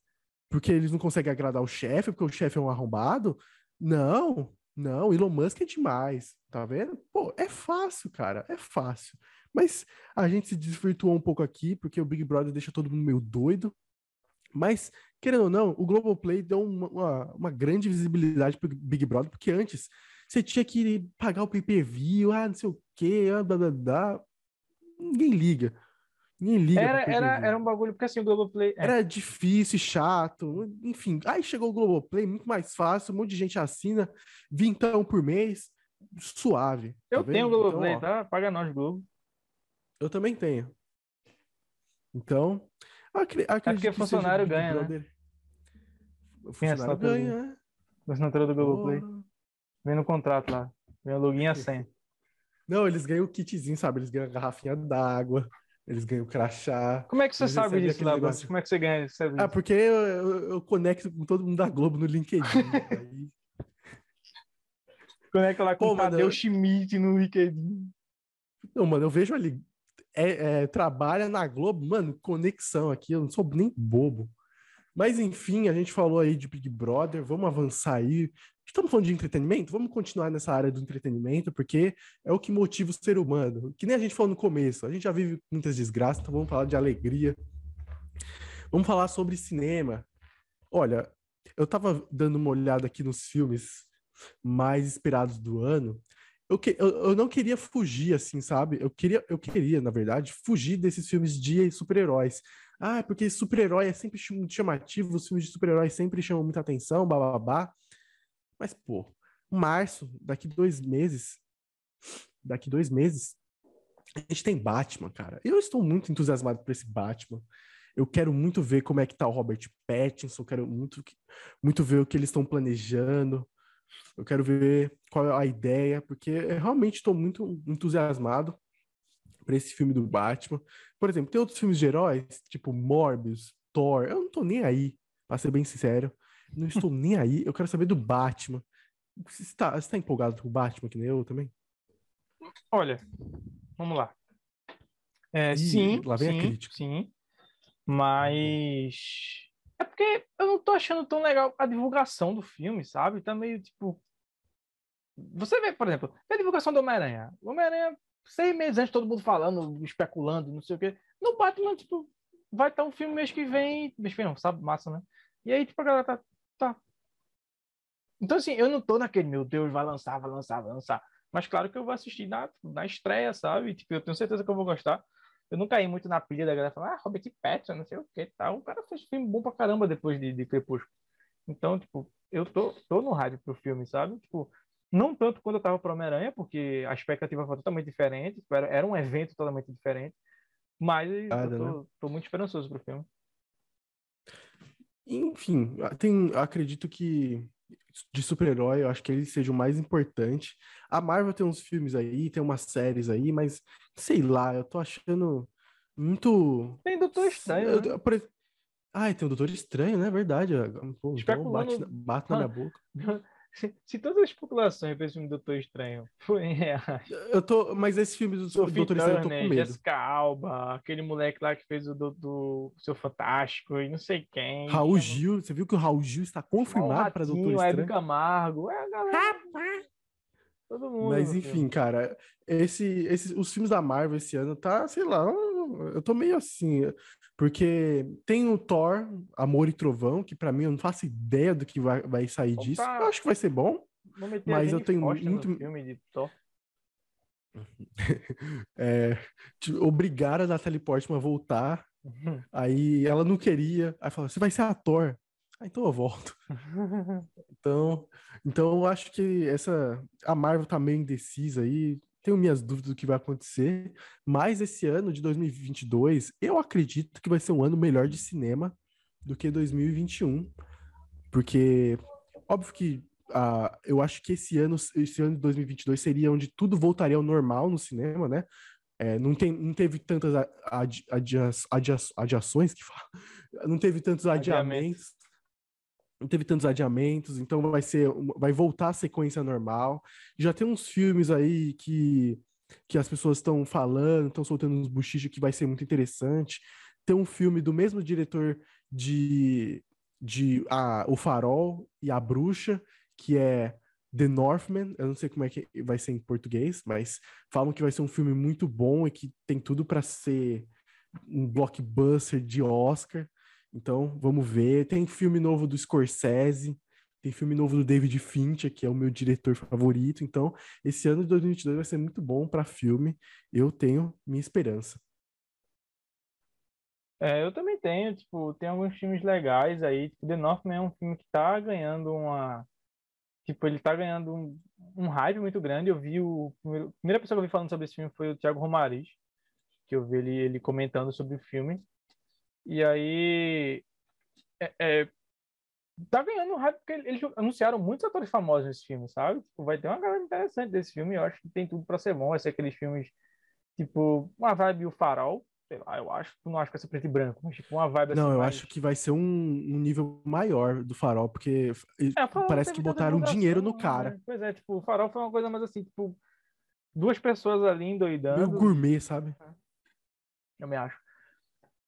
porque eles não conseguem agradar o chefe, porque o chefe é um arrombado. Não, não, Elon Musk é demais, tá vendo? Pô, é fácil, cara, é fácil. Mas a gente se desvirtuou um pouco aqui, porque o Big Brother deixa todo mundo meio doido. Mas, querendo ou não, o Globoplay deu uma, uma, uma grande visibilidade pro Big Brother, porque antes você tinha que pagar o pay-per-view, ah, não sei o quê, ah, blá, blá, blá. Ninguém liga. Ninguém liga. Era, era, era um bagulho, porque assim, o Globoplay. É. Era difícil, chato, enfim. Aí chegou o Globoplay, muito mais fácil, um monte de gente assina, vintão por mês, suave. Tá eu tenho o Globoplay, então, tá? Paga nós, Globo. Eu também tenho. Então, acredito é porque funcionário ganha, né? O funcionário ganha, né? Assinatura do Globoplay. Oh. Vem no contrato lá. Vem o login a 100. Não, eles ganham o kitzinho, sabe? Eles ganham a garrafinha d'água, eles ganham o crachá. Como é que você sabe disso, Léo? Como é que você ganha isso? Ah, porque eu, eu, eu, conecto com todo mundo da Globo no LinkedIn. aí... Conecta lá com Pô, o Tadeu Schmidt no LinkedIn. Não, mano, eu vejo ali. É, é, trabalha na Globo, mano, conexão aqui, eu não sou nem bobo. Mas enfim, a gente falou aí de Big Brother, vamos avançar aí. Estamos falando de entretenimento? Vamos continuar nessa área do entretenimento, porque é o que motiva o ser humano. Que nem a gente falou no começo, a gente já vive muitas desgraças, então vamos falar de alegria. Vamos falar sobre cinema. Olha, eu tava dando uma olhada aqui nos filmes mais esperados do ano. Eu, que, eu, eu não queria fugir, assim, sabe? Eu queria, eu queria, na verdade, fugir desses filmes de super-heróis. Ah, porque super-herói é sempre muito chamativo, os filmes de super-herói sempre chamam muita atenção, babá. Mas, pô, março, daqui dois meses, daqui dois meses, a gente tem Batman, cara. Eu estou muito entusiasmado por esse Batman. Eu quero muito ver como é que tá o Robert Pattinson, quero muito, muito ver o que eles estão planejando. Eu quero ver qual é a ideia, porque eu realmente estou muito entusiasmado. para esse filme do Batman. Por exemplo, tem outros filmes de heróis, tipo Morbius, Thor. Eu não tô nem aí, pra ser bem sincero. Não estou nem aí. Eu quero saber do Batman. Você está, você está empolgado com o Batman, que nem eu também? Olha, vamos lá. É, Ih, sim, lá vem a sim, crítica. sim. Mas é porque eu não tô achando tão legal a divulgação do filme, sabe? Tá meio tipo. Você vê, por exemplo, a divulgação do Homem-Aranha. O Homem-Aranha, seis meses antes, todo mundo falando, especulando, não sei o quê. No Batman, tipo, vai estar um filme mês que vem. Mês que vem, não, sabe? Massa, né? E aí, tipo, a galera tá. Tá. Então, assim, eu não tô naquele, meu Deus, vai lançar, vai lançar, vai lançar. Mas claro que eu vou assistir na, na estreia, sabe? Tipo, eu tenho certeza que eu vou gostar. Eu não caí muito na pilha da galera falando, ah, Robert Pattinson, não sei o que tal. O cara fez filme bom pra caramba depois de, de Crepúsculo. Então, tipo, eu tô, tô no rádio pro filme, sabe? Tipo, não tanto quando eu tava pro Homem-Aranha, porque a expectativa foi totalmente diferente, tipo, era, era um evento totalmente diferente. Mas eu tô, tô muito esperançoso pro filme. Enfim, tem, acredito que de super-herói, eu acho que ele seja o mais importante. A Marvel tem uns filmes aí, tem umas séries aí, mas sei lá, eu tô achando muito. Tem Doutor Estranho, Eu- né? eu- por Ai, tem o Doutor Estranho, né? Verdade. Pô, então Especulando- bate, na- bate na minha boca. Se, se todas as especulações pra esse filme Doutor Estranho forem reais, Eu tô, mas esse filme do Sophie Doutor Estranho eu tô com Turner, medo. Jessica Alba, aquele moleque lá que fez o do, do Seu Fantástico e não sei quem. Raul chama- Gil, você viu que o Raul Gil está confirmado para Doutor Estranho? Camargo, é a galera. Todo mundo. Mas enfim, filme. cara, esse, esse, os filmes da Marvel esse ano tá, sei lá, eu tô meio assim, porque tem o Thor, Amor e Trovão, que pra mim eu não faço ideia do que vai, vai sair Opa! disso. Eu acho que vai ser bom. Mas a eu tenho muito- filme de Thor. É, obrigaram a Natalie Portman a voltar, aí ela não queria, aí falou, você vai ser ator. Ah, então eu volto. Então, então eu acho que essa a Marvel tá meio indecisa aí. Tenho minhas dúvidas do que vai acontecer, mas esse ano de 2022, eu acredito que vai ser um ano melhor de cinema do que 2021, porque óbvio que ah, eu acho que esse ano, esse ano de 2022 seria onde tudo voltaria ao normal no cinema, né? É, não, tem, não teve tantas adi- adia- adia- adiações que fala, não teve tantos Adiamentos. Não teve tantos adiamentos, então vai ser, vai voltar a sequência normal. Já tem uns filmes aí que, que as pessoas estão falando, estão soltando uns buchichos que vai ser muito interessante. Tem um filme do mesmo diretor de, de a, O Farol e A Bruxa, que é The Northman. Eu não sei como é que vai ser em português, mas falam que vai ser um filme muito bom e que tem tudo para ser um blockbuster de Oscar. Então, vamos ver. Tem filme novo do Scorsese, tem filme novo do David Fincher, que é o meu diretor favorito. Então, esse ano de 2022 vai ser muito bom para filme. Eu tenho minha esperança. É, eu também tenho, tipo, tem alguns filmes legais aí. Tipo, The Northman é um filme que tá ganhando uma. Tipo, ele tá ganhando um, um hype muito grande. Eu vi o. A primeira pessoa que eu vi falando sobre esse filme foi o Thiago Romariz, que eu vi ele, ele comentando sobre o filme. E aí. É, é, tá ganhando hype porque eles anunciaram muitos atores famosos nesse filme, sabe? Tipo, vai ter uma galera interessante desse filme. Eu acho que tem tudo pra ser bom. Vai ser aqueles filmes, tipo, uma vibe O Farol sei lá, eu acho, tu não acho que vai ser preto e branco, mas tipo uma vibe assim Não, eu mais- acho que vai ser um, um nível maior do Farol, porque É, Farol parece que botaram dinheiro no né? cara. Pois é, tipo, o Farol foi uma coisa mais assim, tipo, duas pessoas ali Meio endoidando, gourmet, sabe? eu me acho.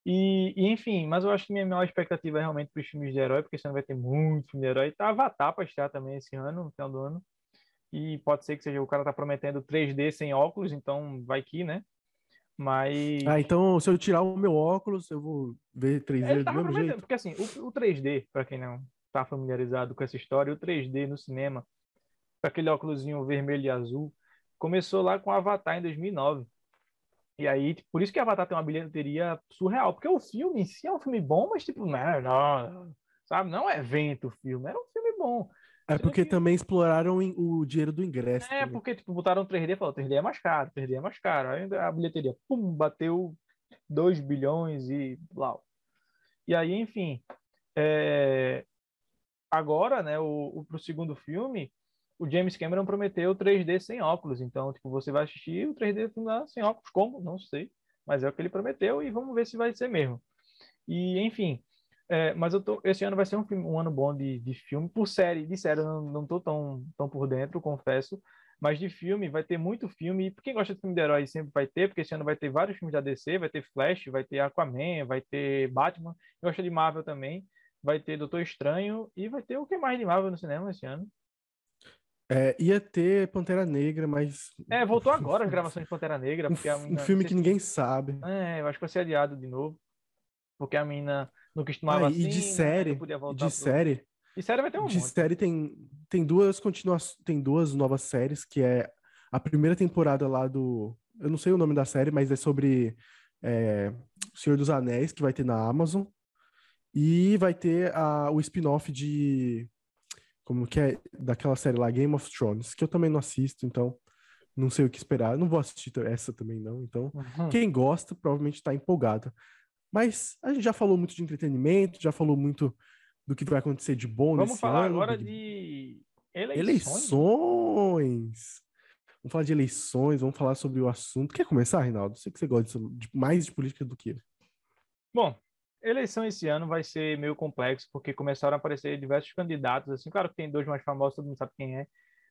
E, e, enfim, mas eu acho que minha maior expectativa é realmente para os filmes de herói, porque esse ano vai ter muito filme de herói. Tá Avatar para estrear também esse ano, no final do ano. E pode ser que seja, o cara tá prometendo 3D sem óculos, então vai que, né? Mas. Ah, então se eu tirar o meu óculos, eu vou ver 3D Ele do mesmo jeito. porque assim, o, o 3D, para quem não tá familiarizado com essa história, o 3D no cinema, aquele óculosinho vermelho e azul, começou lá com Avatar em 2009. E aí, tipo, por isso que Avatar tem uma bilheteria surreal, porque o filme em si é um filme bom, mas tipo, não, não sabe, não é evento o filme, era um filme bom. É Só porque que- também exploraram o dinheiro do ingresso. É, também. porque, tipo, botaram 3D e falaram, 3D é mais caro, 3D é mais caro. Aí a bilheteria, pum, bateu 2 bilhões e blá. E aí, enfim, é, agora, né, o, o, pro segundo filme, o James Cameron prometeu 3D sem óculos. Então, tipo, você vai assistir o 3D sem óculos. Como? Não sei. Mas é o que ele prometeu e vamos ver se vai ser mesmo. E, enfim. É, mas eu tô, esse ano vai ser um, filme, um ano bom de, de filme. Por série, de série, eu não, tô tão, tão por dentro, confesso. Mas de filme, vai ter muito filme. E quem gosta de filme de herói sempre vai ter, porque esse ano vai ter vários filmes da DC, vai ter Flash, vai ter Aquaman, vai ter Batman. Gosta de Marvel também. Vai ter Doutor Estranho e vai ter o que mais de Marvel no cinema esse ano. É, ia ter Pantera Negra, mas. É, voltou agora as gravações de Pantera Negra. Um, porque a mina, um filme que ninguém sabe. É, eu acho que vai ser adiado de novo. Porque a mina não costumava ah, assim. E de série. de pro... série. De série vai ter um De monte. série tem, tem duas continuações. Tem duas novas séries, que é a primeira temporada lá do. Eu não sei o nome da série, mas é sobre é, O Senhor dos Anéis, que vai ter na Amazon. E vai ter a, o spin-off de como que é daquela série lá, Game of Thrones, que eu também não assisto, então não sei o que esperar. não vou assistir essa também, não. Então, uhum. quem gosta provavelmente está empolgado. Mas a gente já falou muito de entretenimento, já falou muito do que vai acontecer de bom Vamos nesse falar ano, agora de eleições. eleições. Vamos falar de eleições, vamos falar sobre o assunto. Quer começar, Reinaldo? Sei que você gosta de, mais de política do que eu. Bom, Eleição esse ano vai ser meio complexo, porque começaram a aparecer diversos candidatos, assim, claro que tem dois mais famosos, todo mundo sabe quem é,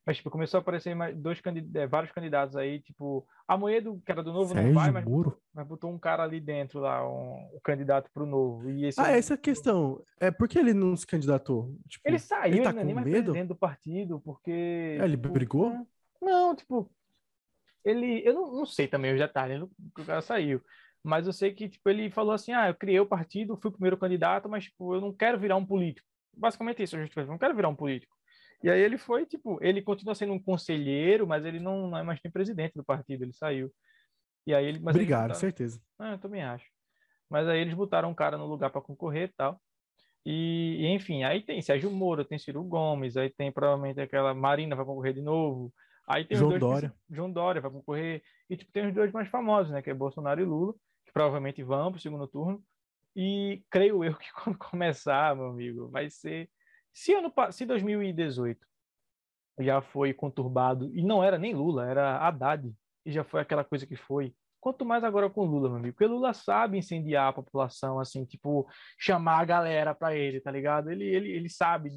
mas, tipo, começou a aparecer mais dois é, vários candidatos aí, tipo, a Moedo, que era do Novo, Sérgio não vai, mas, mas botou um cara ali dentro lá, um, um candidato pro Novo. E esse ah, essa é a questão. É por que ele não se candidatou? Tipo, ele saiu, ele tá ele não é nem mais presidente do partido, porque... É, ele tipo, brigou? Não, tipo, ele... Eu não, não sei também os detalhes, o cara saiu. Mas eu sei que tipo, ele falou assim: ah, eu criei o partido, fui o primeiro candidato, mas tipo, eu não quero virar um político. Basicamente isso, a gente não quero virar um político. E aí ele foi, tipo, ele continua sendo um conselheiro, mas ele não, não é mais nem presidente do partido, ele saiu. E aí ele. Obrigado, botaram... certeza. Ah, eu também acho. Mas aí eles botaram um cara no lugar para concorrer e tal. E, enfim, aí tem Sérgio Moro, tem Ciro Gomes, aí tem provavelmente aquela Marina vai concorrer de novo. Aí tem João os dois Dória. Que... João Dória vai concorrer. E tipo, tem os dois mais famosos, né? Que é Bolsonaro e Lula provavelmente vão para o segundo turno. E creio eu que quando começar, meu amigo, vai ser. Se, ano, se 2018 já foi conturbado, e não era nem Lula, era Haddad, e já foi aquela coisa que foi. Quanto mais agora com Lula, meu amigo, porque Lula sabe incendiar a população, assim, tipo, chamar a galera para ele, tá ligado? Ele, ele, ele sabe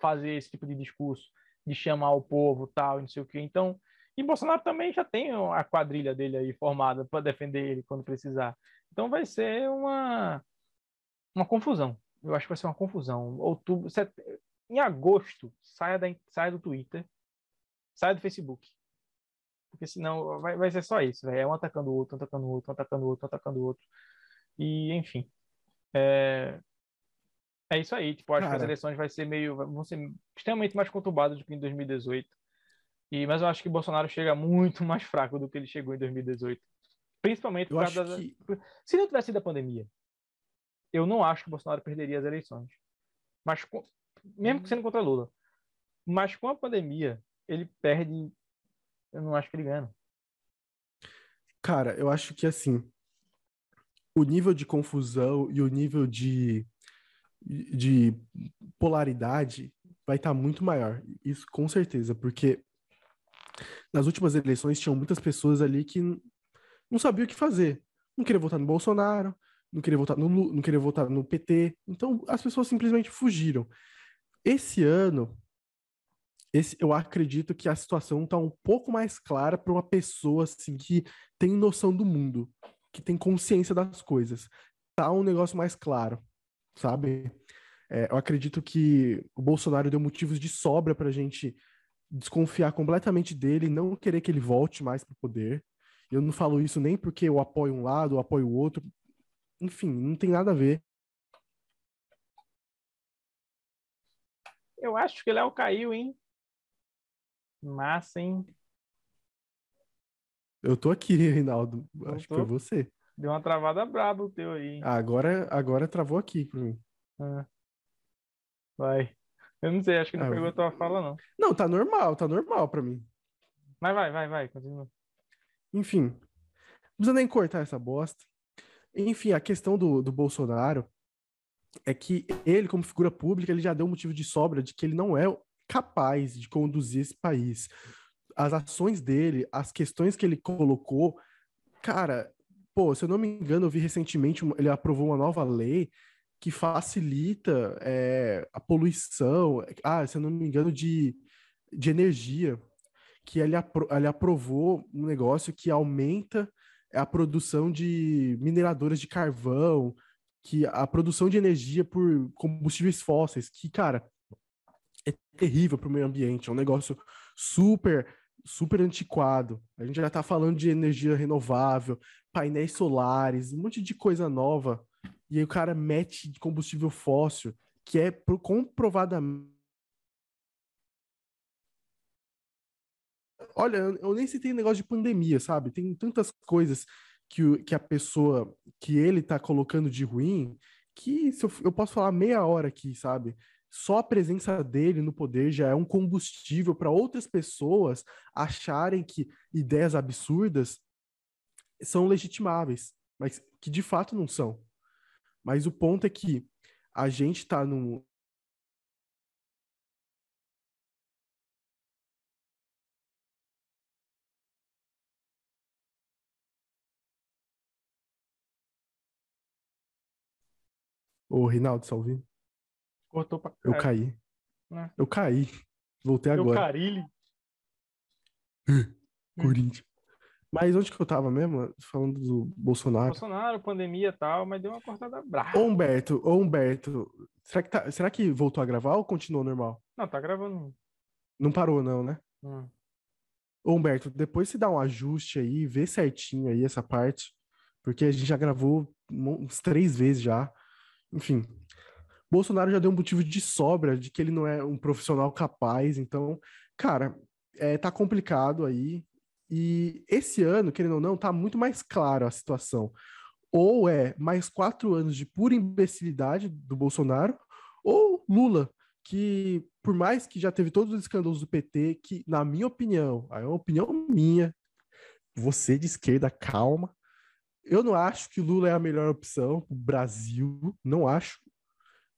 fazer esse tipo de discurso, de chamar o povo tal, não sei o quê. Então, e Bolsonaro também já tem a quadrilha dele aí formada para defender ele quando precisar. Então vai ser uma, uma confusão. Eu acho que vai ser uma confusão. Outubro, set... em agosto, saia, da, saia do Twitter, saia do Facebook. Porque senão vai, vai ser só isso, véio. é um atacando o outro, um atacando o outro, um atacando o outro, um atacando o outro. E, enfim. É, é isso aí. Tipo, acho Cara. que as eleições vai ser meio, vão ser extremamente mais conturbadas do que em 2018. E, mas eu acho que Bolsonaro chega muito mais fraco do que ele chegou em 2018. Principalmente por causa da... Que... Se não tivesse sido a pandemia, eu não acho que Bolsonaro perderia as eleições. Mas com... mesmo que sendo contra Lula. Mas com a pandemia, ele perde. Eu não acho que ele ganha. Cara, eu acho que assim, o nível de confusão e o nível de, de polaridade vai estar tá muito maior. Isso com certeza, porque nas últimas eleições tinham muitas pessoas ali que não sabiam o que fazer. Não queria votar no Bolsonaro, não queria votar no, não queria votar no PT. Então as pessoas simplesmente fugiram. Esse ano, esse, eu acredito que a situação está um pouco mais clara para uma pessoa assim que tem noção do mundo, que tem consciência das coisas. Tá um negócio mais claro, sabe? É, eu acredito que o Bolsonaro deu motivos de sobra para a gente desconfiar completamente dele, não querer que ele volte mais para o poder. Eu não falo isso nem porque eu apoio um lado, eu apoio o outro. Enfim, não tem nada a ver. Eu acho que o Léo caiu, hein? Massa, hein? Eu tô aqui, Reinaldo. acho tô. que foi você. Deu uma travada braba o teu aí. Agora, agora travou aqui pra mim. Ah. Vai. Eu não sei, acho que não ah, pegou a tua fala, não. Não, tá normal, tá normal pra mim. Mas vai, vai, vai, continua. Enfim, não precisa nem cortar essa bosta. Enfim, a questão do, do Bolsonaro é que ele, como figura pública, ele já deu um motivo de sobra de que ele não é capaz de conduzir esse país. As ações dele, as questões que ele colocou, cara, pô, se eu não me engano, eu vi recentemente, ele aprovou uma nova lei que facilita é, a poluição, ah, se eu não me engano, de, de energia, que ele, apro ele aprovou um negócio que aumenta a produção de mineradoras de carvão, que a produção de energia por combustíveis fósseis, que, cara, é terrível para o meio ambiente, é um negócio super, super antiquado. A gente já está falando de energia renovável, painéis solares, um monte de coisa nova. E aí o cara mete combustível fóssil, que é comprovadamente. Olha, eu nem citei negócio de pandemia, sabe? Tem tantas coisas que, que a pessoa, que ele tá colocando de ruim, que eu, eu posso falar meia hora aqui, sabe? Só a presença dele no poder já é um combustível para outras pessoas acharem que ideias absurdas são legitimáveis, mas que de fato não são. Mas o ponto é que a gente está num, Ô, Rinaldo, salve. Cortou pra Eu caí. É. Eu caí. Voltei agora. Eu carilho. Corinthians. Mas onde que eu tava mesmo? Falando do Bolsonaro. Bolsonaro, pandemia e tal, mas deu uma cortada brava. Ô Humberto, ô Humberto, será que, tá, será que voltou a gravar ou continuou normal? Não, tá gravando. Não parou não, né? Hum. Ô Humberto, depois você dá um ajuste aí, vê certinho aí essa parte, porque a gente já gravou uns três vezes já. Enfim, Bolsonaro já deu um motivo de sobra de que ele não é um profissional capaz, então, cara, é, tá complicado aí. E esse ano, querendo ou não, tá muito mais claro a situação. Ou é mais quatro anos de pura imbecilidade do Bolsonaro, ou Lula, que por mais que já teve todos os escândalos do PT, que, na minha opinião, é uma opinião minha, você de esquerda, calma, eu não acho que Lula é a melhor opção para o Brasil, não acho.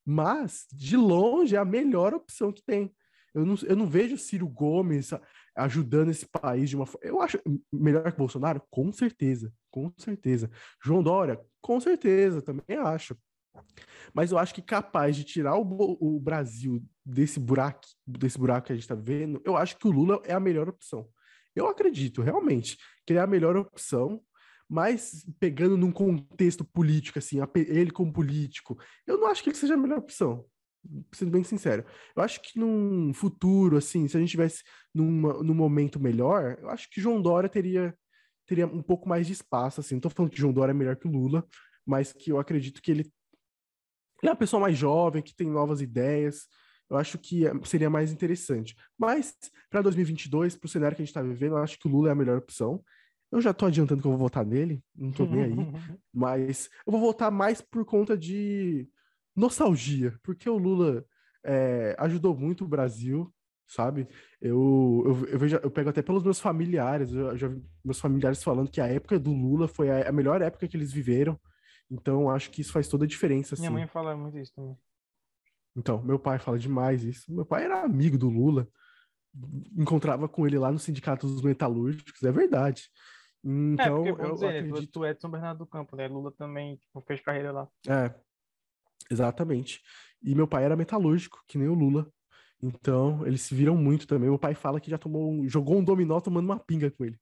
Mas, de longe, é a melhor opção que tem. Eu não, eu não vejo Ciro Gomes ajudando esse país de uma forma. Eu acho melhor que Bolsonaro? Com certeza, com certeza. João Dória? Com certeza, também acho. Mas eu acho que capaz de tirar o, o Brasil desse buraco, desse buraco que a gente está vendo, eu acho que o Lula é a melhor opção. Eu acredito, realmente, que ele é a melhor opção mas pegando num contexto político, assim, ele como político, eu não acho que ele seja a melhor opção, sendo bem sincero. Eu acho que num futuro, assim, se a gente tivesse numa, num momento melhor, eu acho que João Dória teria, teria um pouco mais de espaço, assim. Não tô falando que João Dória é melhor que o Lula, mas que eu acredito que ele, ele é uma pessoa mais jovem, que tem novas ideias, eu acho que é, seria mais interessante. Mas, para 2022, para o cenário que a gente está vivendo, eu acho que o Lula é a melhor opção. Eu já tô adiantando que eu vou votar nele, não tô nem aí. mas eu vou votar mais por conta de nostalgia, porque o Lula é, ajudou muito o Brasil, sabe? Eu, eu, eu, vejo, eu pego até pelos meus familiares, eu já vi meus familiares falando que a época do Lula foi a, a melhor época que eles viveram. Então, acho que isso faz toda a diferença. Minha assim. mãe fala muito isso também. Então, meu pai fala demais isso. Meu pai era amigo do Lula, encontrava com ele lá no Sindicato dos Metalúrgicos, é verdade. Então, é, porque, eu dizer, acredito... tu é de São Bernardo do Campo, né? Lula também tipo, fez carreira lá. É, exatamente. E meu pai era metalúrgico, que nem o Lula. Então, eles se viram muito também. Meu pai fala que já tomou, jogou um dominó tomando uma pinga com ele.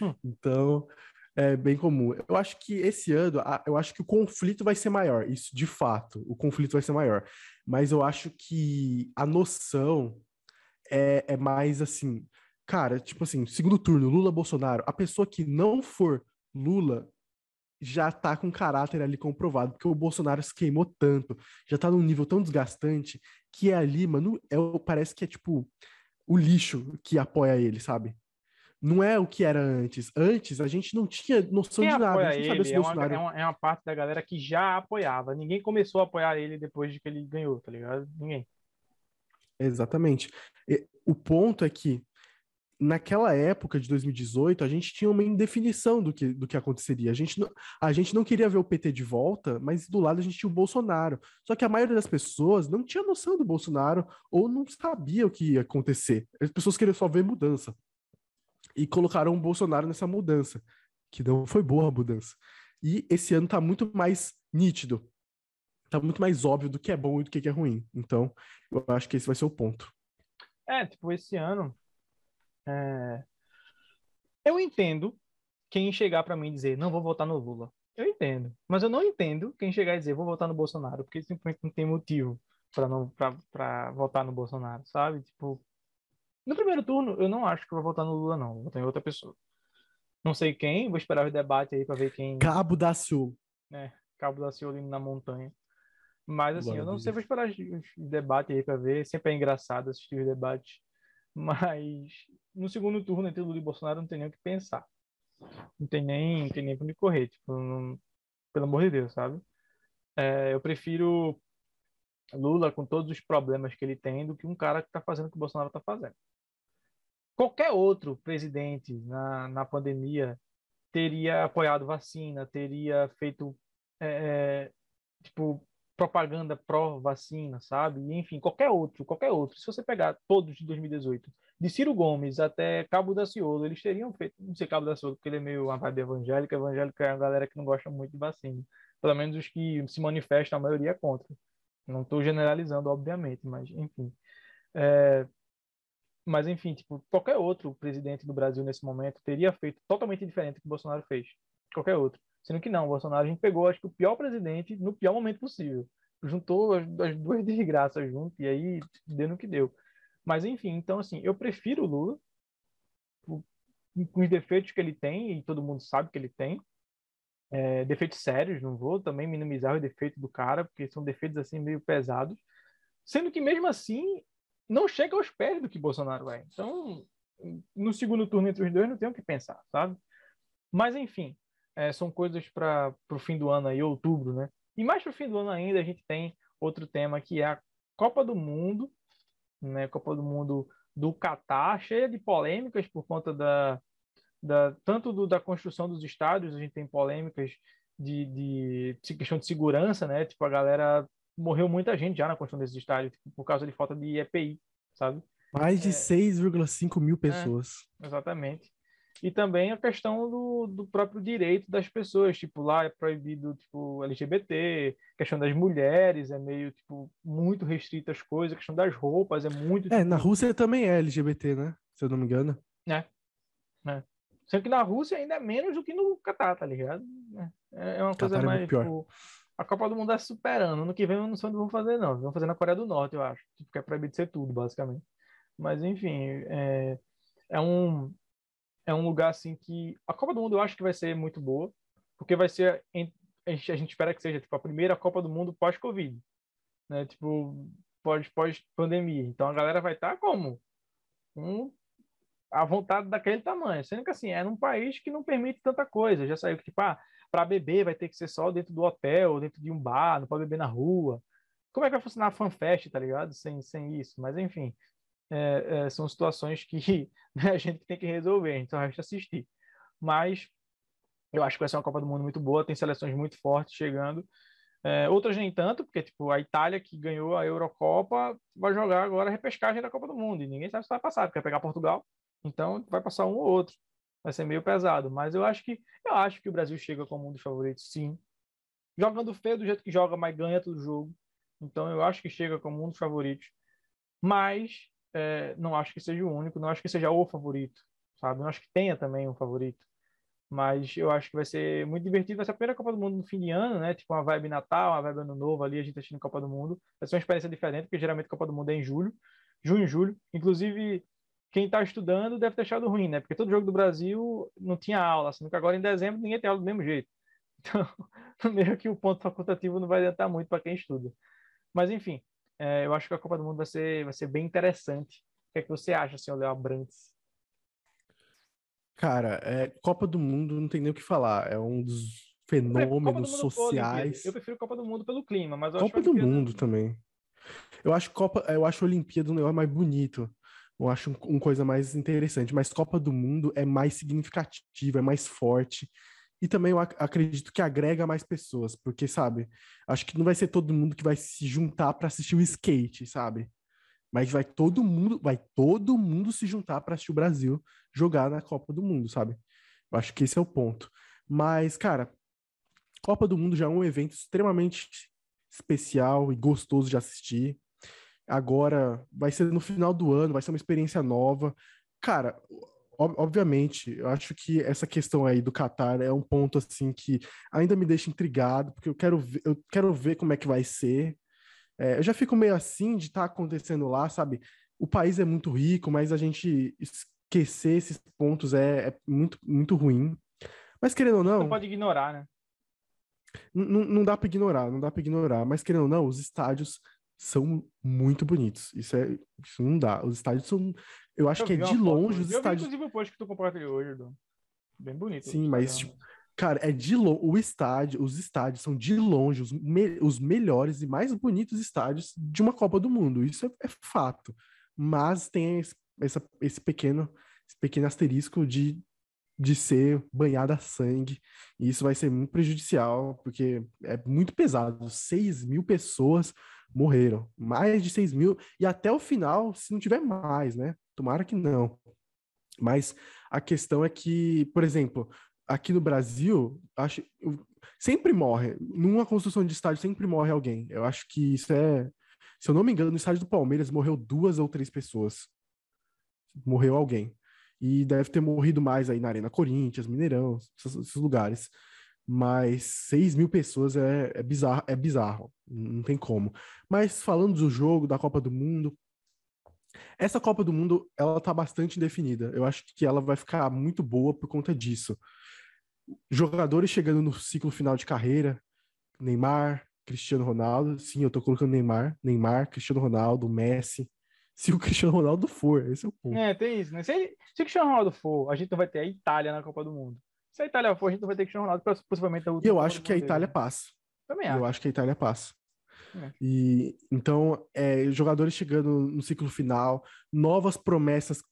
Hum. Então, é bem comum. Eu acho que esse ano, eu acho que o conflito vai ser maior. Isso, de fato, o conflito vai ser maior. Mas eu acho que a noção é, é mais assim cara, tipo assim, segundo turno, Lula Bolsonaro, a pessoa que não for Lula já tá com caráter ali comprovado, porque o Bolsonaro se queimou tanto, já tá num nível tão desgastante, que é ali, mano, é, parece que é tipo o lixo que apoia ele, sabe? Não é o que era antes. Antes a gente não tinha noção Quem de nada. A gente ele, é, Bolsonaro... uma, é, uma, é uma parte da galera que já apoiava. Ninguém começou a apoiar ele depois de que ele ganhou, tá ligado? Ninguém. Exatamente. E, o ponto é que naquela época de 2018, a gente tinha uma indefinição do que, do que aconteceria. A gente, não, a gente não queria ver o PT de volta, mas do lado a gente tinha o Bolsonaro. Só que a maioria das pessoas não tinha noção do Bolsonaro ou não sabia o que ia acontecer. As pessoas queriam só ver mudança. E colocaram o Bolsonaro nessa mudança, que não foi boa a mudança. E esse ano tá muito mais nítido. Tá muito mais óbvio do que é bom e do que é ruim. Então, eu acho que esse vai ser o ponto. É, tipo, esse ano é... Eu entendo quem chegar para mim e dizer, não vou votar no Lula. Eu entendo. Mas eu não entendo quem chegar e dizer, vou votar no Bolsonaro, porque simplesmente não tem motivo para não para votar no Bolsonaro, sabe? Tipo, no primeiro turno, eu não acho que vou votar no Lula, não. Vou em outra pessoa. Não sei quem, vou esperar o debate aí para ver quem. Cabo da Ciolo. É, Cabo da Ciolo na montanha. Mas assim, eu não sei, vou esperar os debates aí para ver. Sempre é engraçado assistir os debates. Mas no segundo turno, entre Lula e Bolsonaro, não tem nem o que pensar. Não tem nem, não tem nem pra me correr, tipo, não, pelo amor de Deus, sabe? É, eu prefiro Lula com todos os problemas que ele tem do que um cara que tá fazendo o que o Bolsonaro tá fazendo. Qualquer outro presidente na, na pandemia teria apoiado vacina, teria feito é, é tipo propaganda pró-vacina, sabe? Enfim, qualquer outro, qualquer outro. Se você pegar todos de 2018, de Ciro Gomes até Cabo da Ciolo, eles teriam feito, não sei Cabo da Ciolo, porque ele é meio uma vibe evangélica, evangélica é uma galera que não gosta muito de vacina. Pelo menos os que se manifestam, a maioria é contra. Não estou generalizando, obviamente, mas enfim. É... Mas enfim, tipo, qualquer outro presidente do Brasil nesse momento teria feito totalmente diferente do que o Bolsonaro fez. Qualquer outro. Sendo que não, o Bolsonaro a gente pegou, acho que o pior presidente no pior momento possível. Juntou as, as duas desgraças junto e aí deu no que deu. Mas enfim, então assim, eu prefiro o Lula com os defeitos que ele tem, e todo mundo sabe que ele tem. É, defeitos sérios, não vou também minimizar o defeito do cara, porque são defeitos assim meio pesados. Sendo que mesmo assim, não chega aos pés do que Bolsonaro é. Então, no segundo turno entre os dois, não tem o que pensar, sabe? Mas enfim, é, são coisas para o fim do ano aí, outubro, né? E mais para o fim do ano ainda, a gente tem outro tema que é a Copa do Mundo, né? Copa do Mundo do Catar, cheia de polêmicas por conta da, da tanto do, da construção dos estádios, a gente tem polêmicas de, de, de, questão de segurança, né? Tipo, a galera morreu muita gente já na construção desses estádios tipo, por causa de falta de EPI, sabe? Mais de é, 6,5 mil pessoas. É, exatamente. E também a questão do, do próprio direito das pessoas, tipo, lá é proibido, tipo, LGBT, questão das mulheres é meio, tipo, muito restrita as coisas, a questão das roupas é muito... É, tipo... na Rússia também é LGBT, né? Se eu não me engano. É, é. Sendo que na Rússia ainda é menos do que no Catar, tá ligado? É, é uma coisa Catar é mais, é tipo... A Copa do Mundo tá superando. No que vem eu não sei onde vão fazer, não. Vão fazer na Coreia do Norte, eu acho. Tipo, que é proibido ser tudo, basicamente. Mas, enfim, é, é um é um lugar assim que a Copa do Mundo eu acho que vai ser muito boa, porque vai ser a gente, espera que seja tipo a primeira Copa do Mundo pós-Covid, né? Tipo pós pós pandemia. Então a galera vai estar tá como um a vontade daquele tamanho, sendo que assim é num país que não permite tanta coisa. Já saiu que tipo ah, para beber vai ter que ser só dentro do hotel, dentro de um bar, não pode beber na rua. Como é que vai funcionar a fanfest, tá ligado? Sem, sem isso. Mas enfim, é, é, são situações que né, a gente tem que resolver, então resta assistir. Mas eu acho que vai ser uma Copa do Mundo muito boa, tem seleções muito fortes chegando. É, outras nem tanto, porque tipo, a Itália que ganhou a Eurocopa vai jogar agora a repescagem da Copa do Mundo, e ninguém sabe se vai passar, porque vai pegar Portugal, então vai passar um ou outro. Vai ser meio pesado, mas eu acho que eu acho que o Brasil chega como um dos favoritos, sim. Jogando feio do jeito que joga, mas ganha todo jogo. Então eu acho que chega como um dos favoritos. Mas é, não acho que seja o único, não acho que seja o favorito, sabe? Não acho que tenha também um favorito. Mas eu acho que vai ser muito divertido. Vai ser a primeira Copa do Mundo no fim de ano, né? Tipo uma vibe Natal, uma vibe Ano Novo ali, a gente assistindo Copa do Mundo. Vai ser uma experiência diferente, porque geralmente a Copa do Mundo é em julho, junho, julho. Inclusive, quem está estudando deve ter achado ruim, né? Porque todo jogo do Brasil não tinha aula, sendo que agora em dezembro ninguém tem aula do mesmo jeito. Então, meio que o ponto facultativo não vai adiantar muito para quem estuda. Mas, enfim, é, eu acho que a Copa do Mundo vai ser, vai ser bem interessante. O que é que você acha, senhor Léo Abrantes? Cara, é, Copa do Mundo não tem nem o que falar. É um dos fenômenos sociais. Eu prefiro Copa do Mundo pelo clima, mas Copa do Mundo também. Eu acho Copa, eu acho a Olimpíada um negócio mais bonito. Eu acho uma um coisa mais interessante. Mas Copa do Mundo é mais significativa, é mais forte. E também eu ac acredito que agrega mais pessoas, porque, sabe, acho que não vai ser todo mundo que vai se juntar para assistir o skate, sabe? Mas vai todo mundo, vai todo mundo se juntar para assistir o Brasil jogar na Copa do Mundo, sabe? Eu acho que esse é o ponto. Mas, cara, Copa do Mundo já é um evento extremamente especial e gostoso de assistir. Agora vai ser no final do ano, vai ser uma experiência nova. Cara, obviamente, eu acho que essa questão aí do Qatar é um ponto assim que ainda me deixa intrigado, porque eu quero ver, eu quero ver como é que vai ser. É, eu já fico meio assim de estar tá acontecendo lá, sabe? O país é muito rico, mas a gente esquecer esses pontos é, é muito, muito ruim. Mas querendo ou não. Não pode ignorar, né? Não dá para ignorar, não dá para ignorar. Mas querendo ou não, os estádios são muito bonitos. Isso é, isso não dá. Os estádios são, eu acho eu que é de longe foto. os estádios. Vi, inclusive o post que tu compartilhou hoje. Bem bonito. Sim, mas tipo, cara, é de longe. O estádio, os estádios são de longe os, me... os melhores e mais bonitos estádios de uma Copa do Mundo. Isso é, é fato. Mas tem esse, essa, esse pequeno, esse pequeno asterisco de de ser banhada a sangue. E isso vai ser muito prejudicial, porque é muito pesado. 6 mil pessoas morreram. Mais de 6 mil. E até o final, se não tiver mais, né? Tomara que não. Mas a questão é que, por exemplo, aqui no Brasil, acho, sempre morre. Numa construção de estádio, sempre morre alguém. Eu acho que isso é. Se eu não me engano, no estádio do Palmeiras morreu duas ou três pessoas. Morreu alguém. E deve ter morrido mais aí na Arena Corinthians, Mineirão, esses, lugares mas 6 mil pessoas é, é, bizarro, é bizarro, não tem como. Mas falando do jogo, da Copa do Mundo, essa Copa do Mundo, ela tá bastante definida. Eu acho que ela vai ficar muito boa por conta disso. Jogadores chegando no ciclo final de carreira, Neymar, Cristiano Ronaldo, sim, eu tô colocando Neymar, Neymar, Cristiano Ronaldo, Messi, se o Cristiano Ronaldo for, esse é o ponto. É, tem isso, né? Se, ele, se o Cristiano Ronaldo for, a gente não vai ter a Itália na Copa do Mundo. Se a Itália for, a gente vai ter Cristiano Ronaldo, possivelmente a última. Eu acho que a Itália dele. passa. Também acho. Eu acho que a Itália passa. É. E então, é, jogadores chegando no ciclo final, novas promessas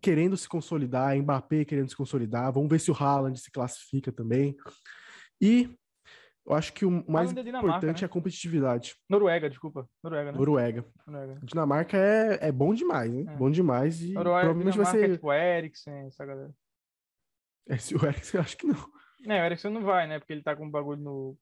querendo se consolidar, Mbappé querendo se consolidar. Vamos ver se o Haaland se classifica também. E eu acho que o mais importante né? é a competitividade. Noruega, desculpa. Noruega, né? Noruega. Noruega. Dinamarca é, é bom demais, né? É. Bom demais. E Noruega, provavelmente Dinamarca vai ser. É tipo Eriksen, essa galera. Esse, o Eriksen, acho que não. É, o Eriksen não vai, né? Porque ele tá com um bagulho no.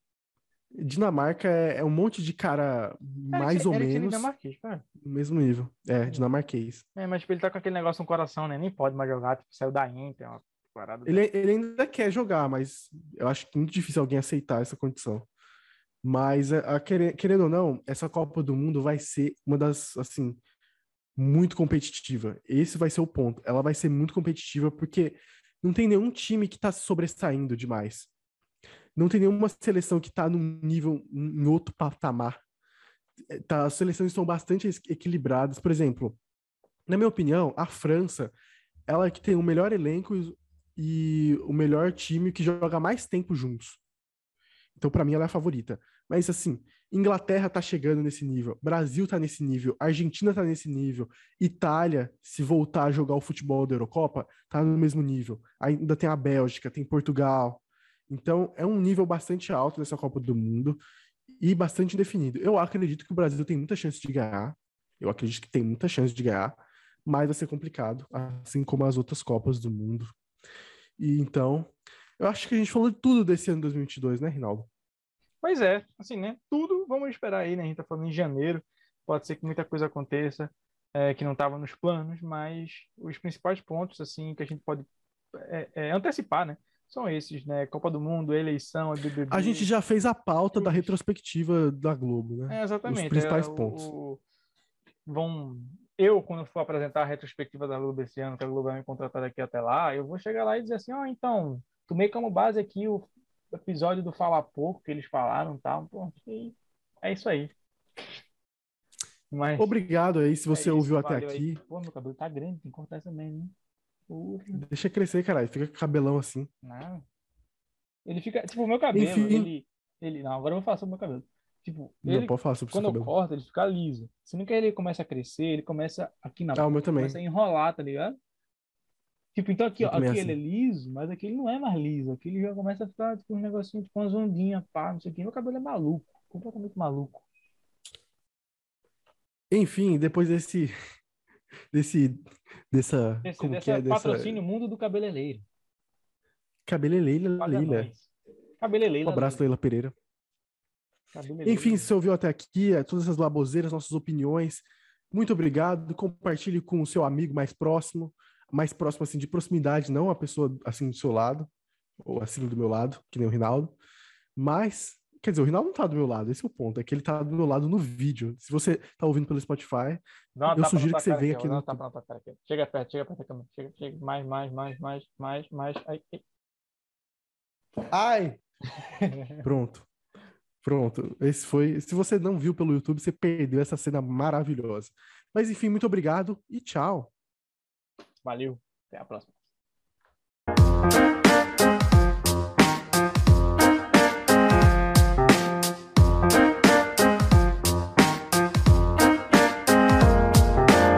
Dinamarca é, é um monte de cara mais Eriksen, ou Eriksen menos. dinamarquês, cara. No mesmo nível. É, dinamarquês. É, mas tipo, ele tá com aquele negócio no coração, né? Nem pode mais jogar, tipo, saiu da Inter, uma parada. Ele, ele ainda quer jogar, mas eu acho que é muito difícil alguém aceitar essa condição. Mas, a, a, querendo ou não, essa Copa do Mundo vai ser uma das, assim, muito competitiva. Esse vai ser o ponto. Ela vai ser muito competitiva porque não tem nenhum time que está sobressaindo demais. Não tem nenhuma seleção que está num nível, em outro patamar. É, tá, as seleções estão bastante equilibradas. Por exemplo, na minha opinião, a França, ela é que tem o melhor elenco e o melhor time que joga mais tempo juntos. Então, para mim, ela é a favorita. Mas, assim, Inglaterra tá chegando nesse nível, Brasil tá nesse nível, Argentina tá nesse nível, Itália, se voltar a jogar o futebol da Eurocopa, tá no mesmo nível. Ainda tem a Bélgica, tem Portugal. Então, é um nível bastante alto nessa Copa do Mundo e bastante definido. Eu acredito que o Brasil tem muita chance de ganhar. Eu acredito que tem muita chance de ganhar, mas vai ser complicado, assim como as outras Copas do Mundo. E então, eu acho que a gente falou de tudo desse ano 2022, né, Rinaldo? Pois é, assim, né? Tudo vamos esperar aí, né? A gente tá falando em janeiro, pode ser que muita coisa aconteça é, que não estava nos planos, mas os principais pontos, assim, que a gente pode é, é, antecipar, né? São esses, né? Copa do Mundo, eleição, BBB. A gente já fez a pauta da retrospectiva da Globo, né? É, exatamente. Os principais é, pontos. O... Vão eu, quando for apresentar a retrospectiva da Globo esse ano, que a Globo vai me contratar daqui até lá, eu vou chegar lá e dizer assim, ó, oh, então, tomei como base aqui o episódio do Fala Pouco que eles falaram tal. Pô, é isso aí. Mas, Obrigado aí, se você é ouviu até aqui. Aí. Pô, meu cabelo tá grande, tem que cortar também, né? Deixa crescer, caralho. Fica com cabelão assim. Não. Ele fica. Tipo, o meu cabelo, Enfim. ele. ele Não, agora eu vou falar sobre o meu cabelo. Tipo, Não, ele, pode falar sobre quando eu cabelo. corto, ele fica liso. Se não quer ele começa a crescer, ele começa aqui na Ah, o meu também. começa a enrolar, tá ligado? Tipo, então aqui, ó, aqui assim. ele é liso, mas aqui ele não é mais liso. Aqui ele já começa a ficar tipo um negocinho, tipo umas ondinhas, pá, não sei o quê. Meu cabelo é maluco, completamente maluco. Enfim, depois desse. Desse. dessa. Esse, como desse que é? Dessa. patrocínio Mundo do Cabeleireiro. Cabeleleila Paga Leila. nós. Cabeleireiro. Um abraço, Leila Pereira. Cabeleireiro. Enfim, se você ouviu até aqui, é, todas essas baboseiras, nossas opiniões, muito obrigado. Compartilhe com o seu amigo mais próximo, mais próximo assim de proximidade, não a pessoa assim do seu lado, ou assim do meu lado, que nem o Rinaldo. Mas, quer dizer, o Rinaldo não tá do meu lado, esse é o ponto, é que ele tá do meu lado no vídeo. Se você tá ouvindo pelo Spotify, uma eu tapa sugiro na que você venha aqui dá no tapa na tua cara aqui. Chega perto, chega perto da câmera. Chega, chega. Mais, mais, mais, mais, mais, mais. Ai, ai. Ai! Pronto. Pronto. Esse foi. Se você não viu pelo YouTube, você perdeu essa cena maravilhosa. Mas enfim, muito obrigado e tchau. Valeu. Até a próxima.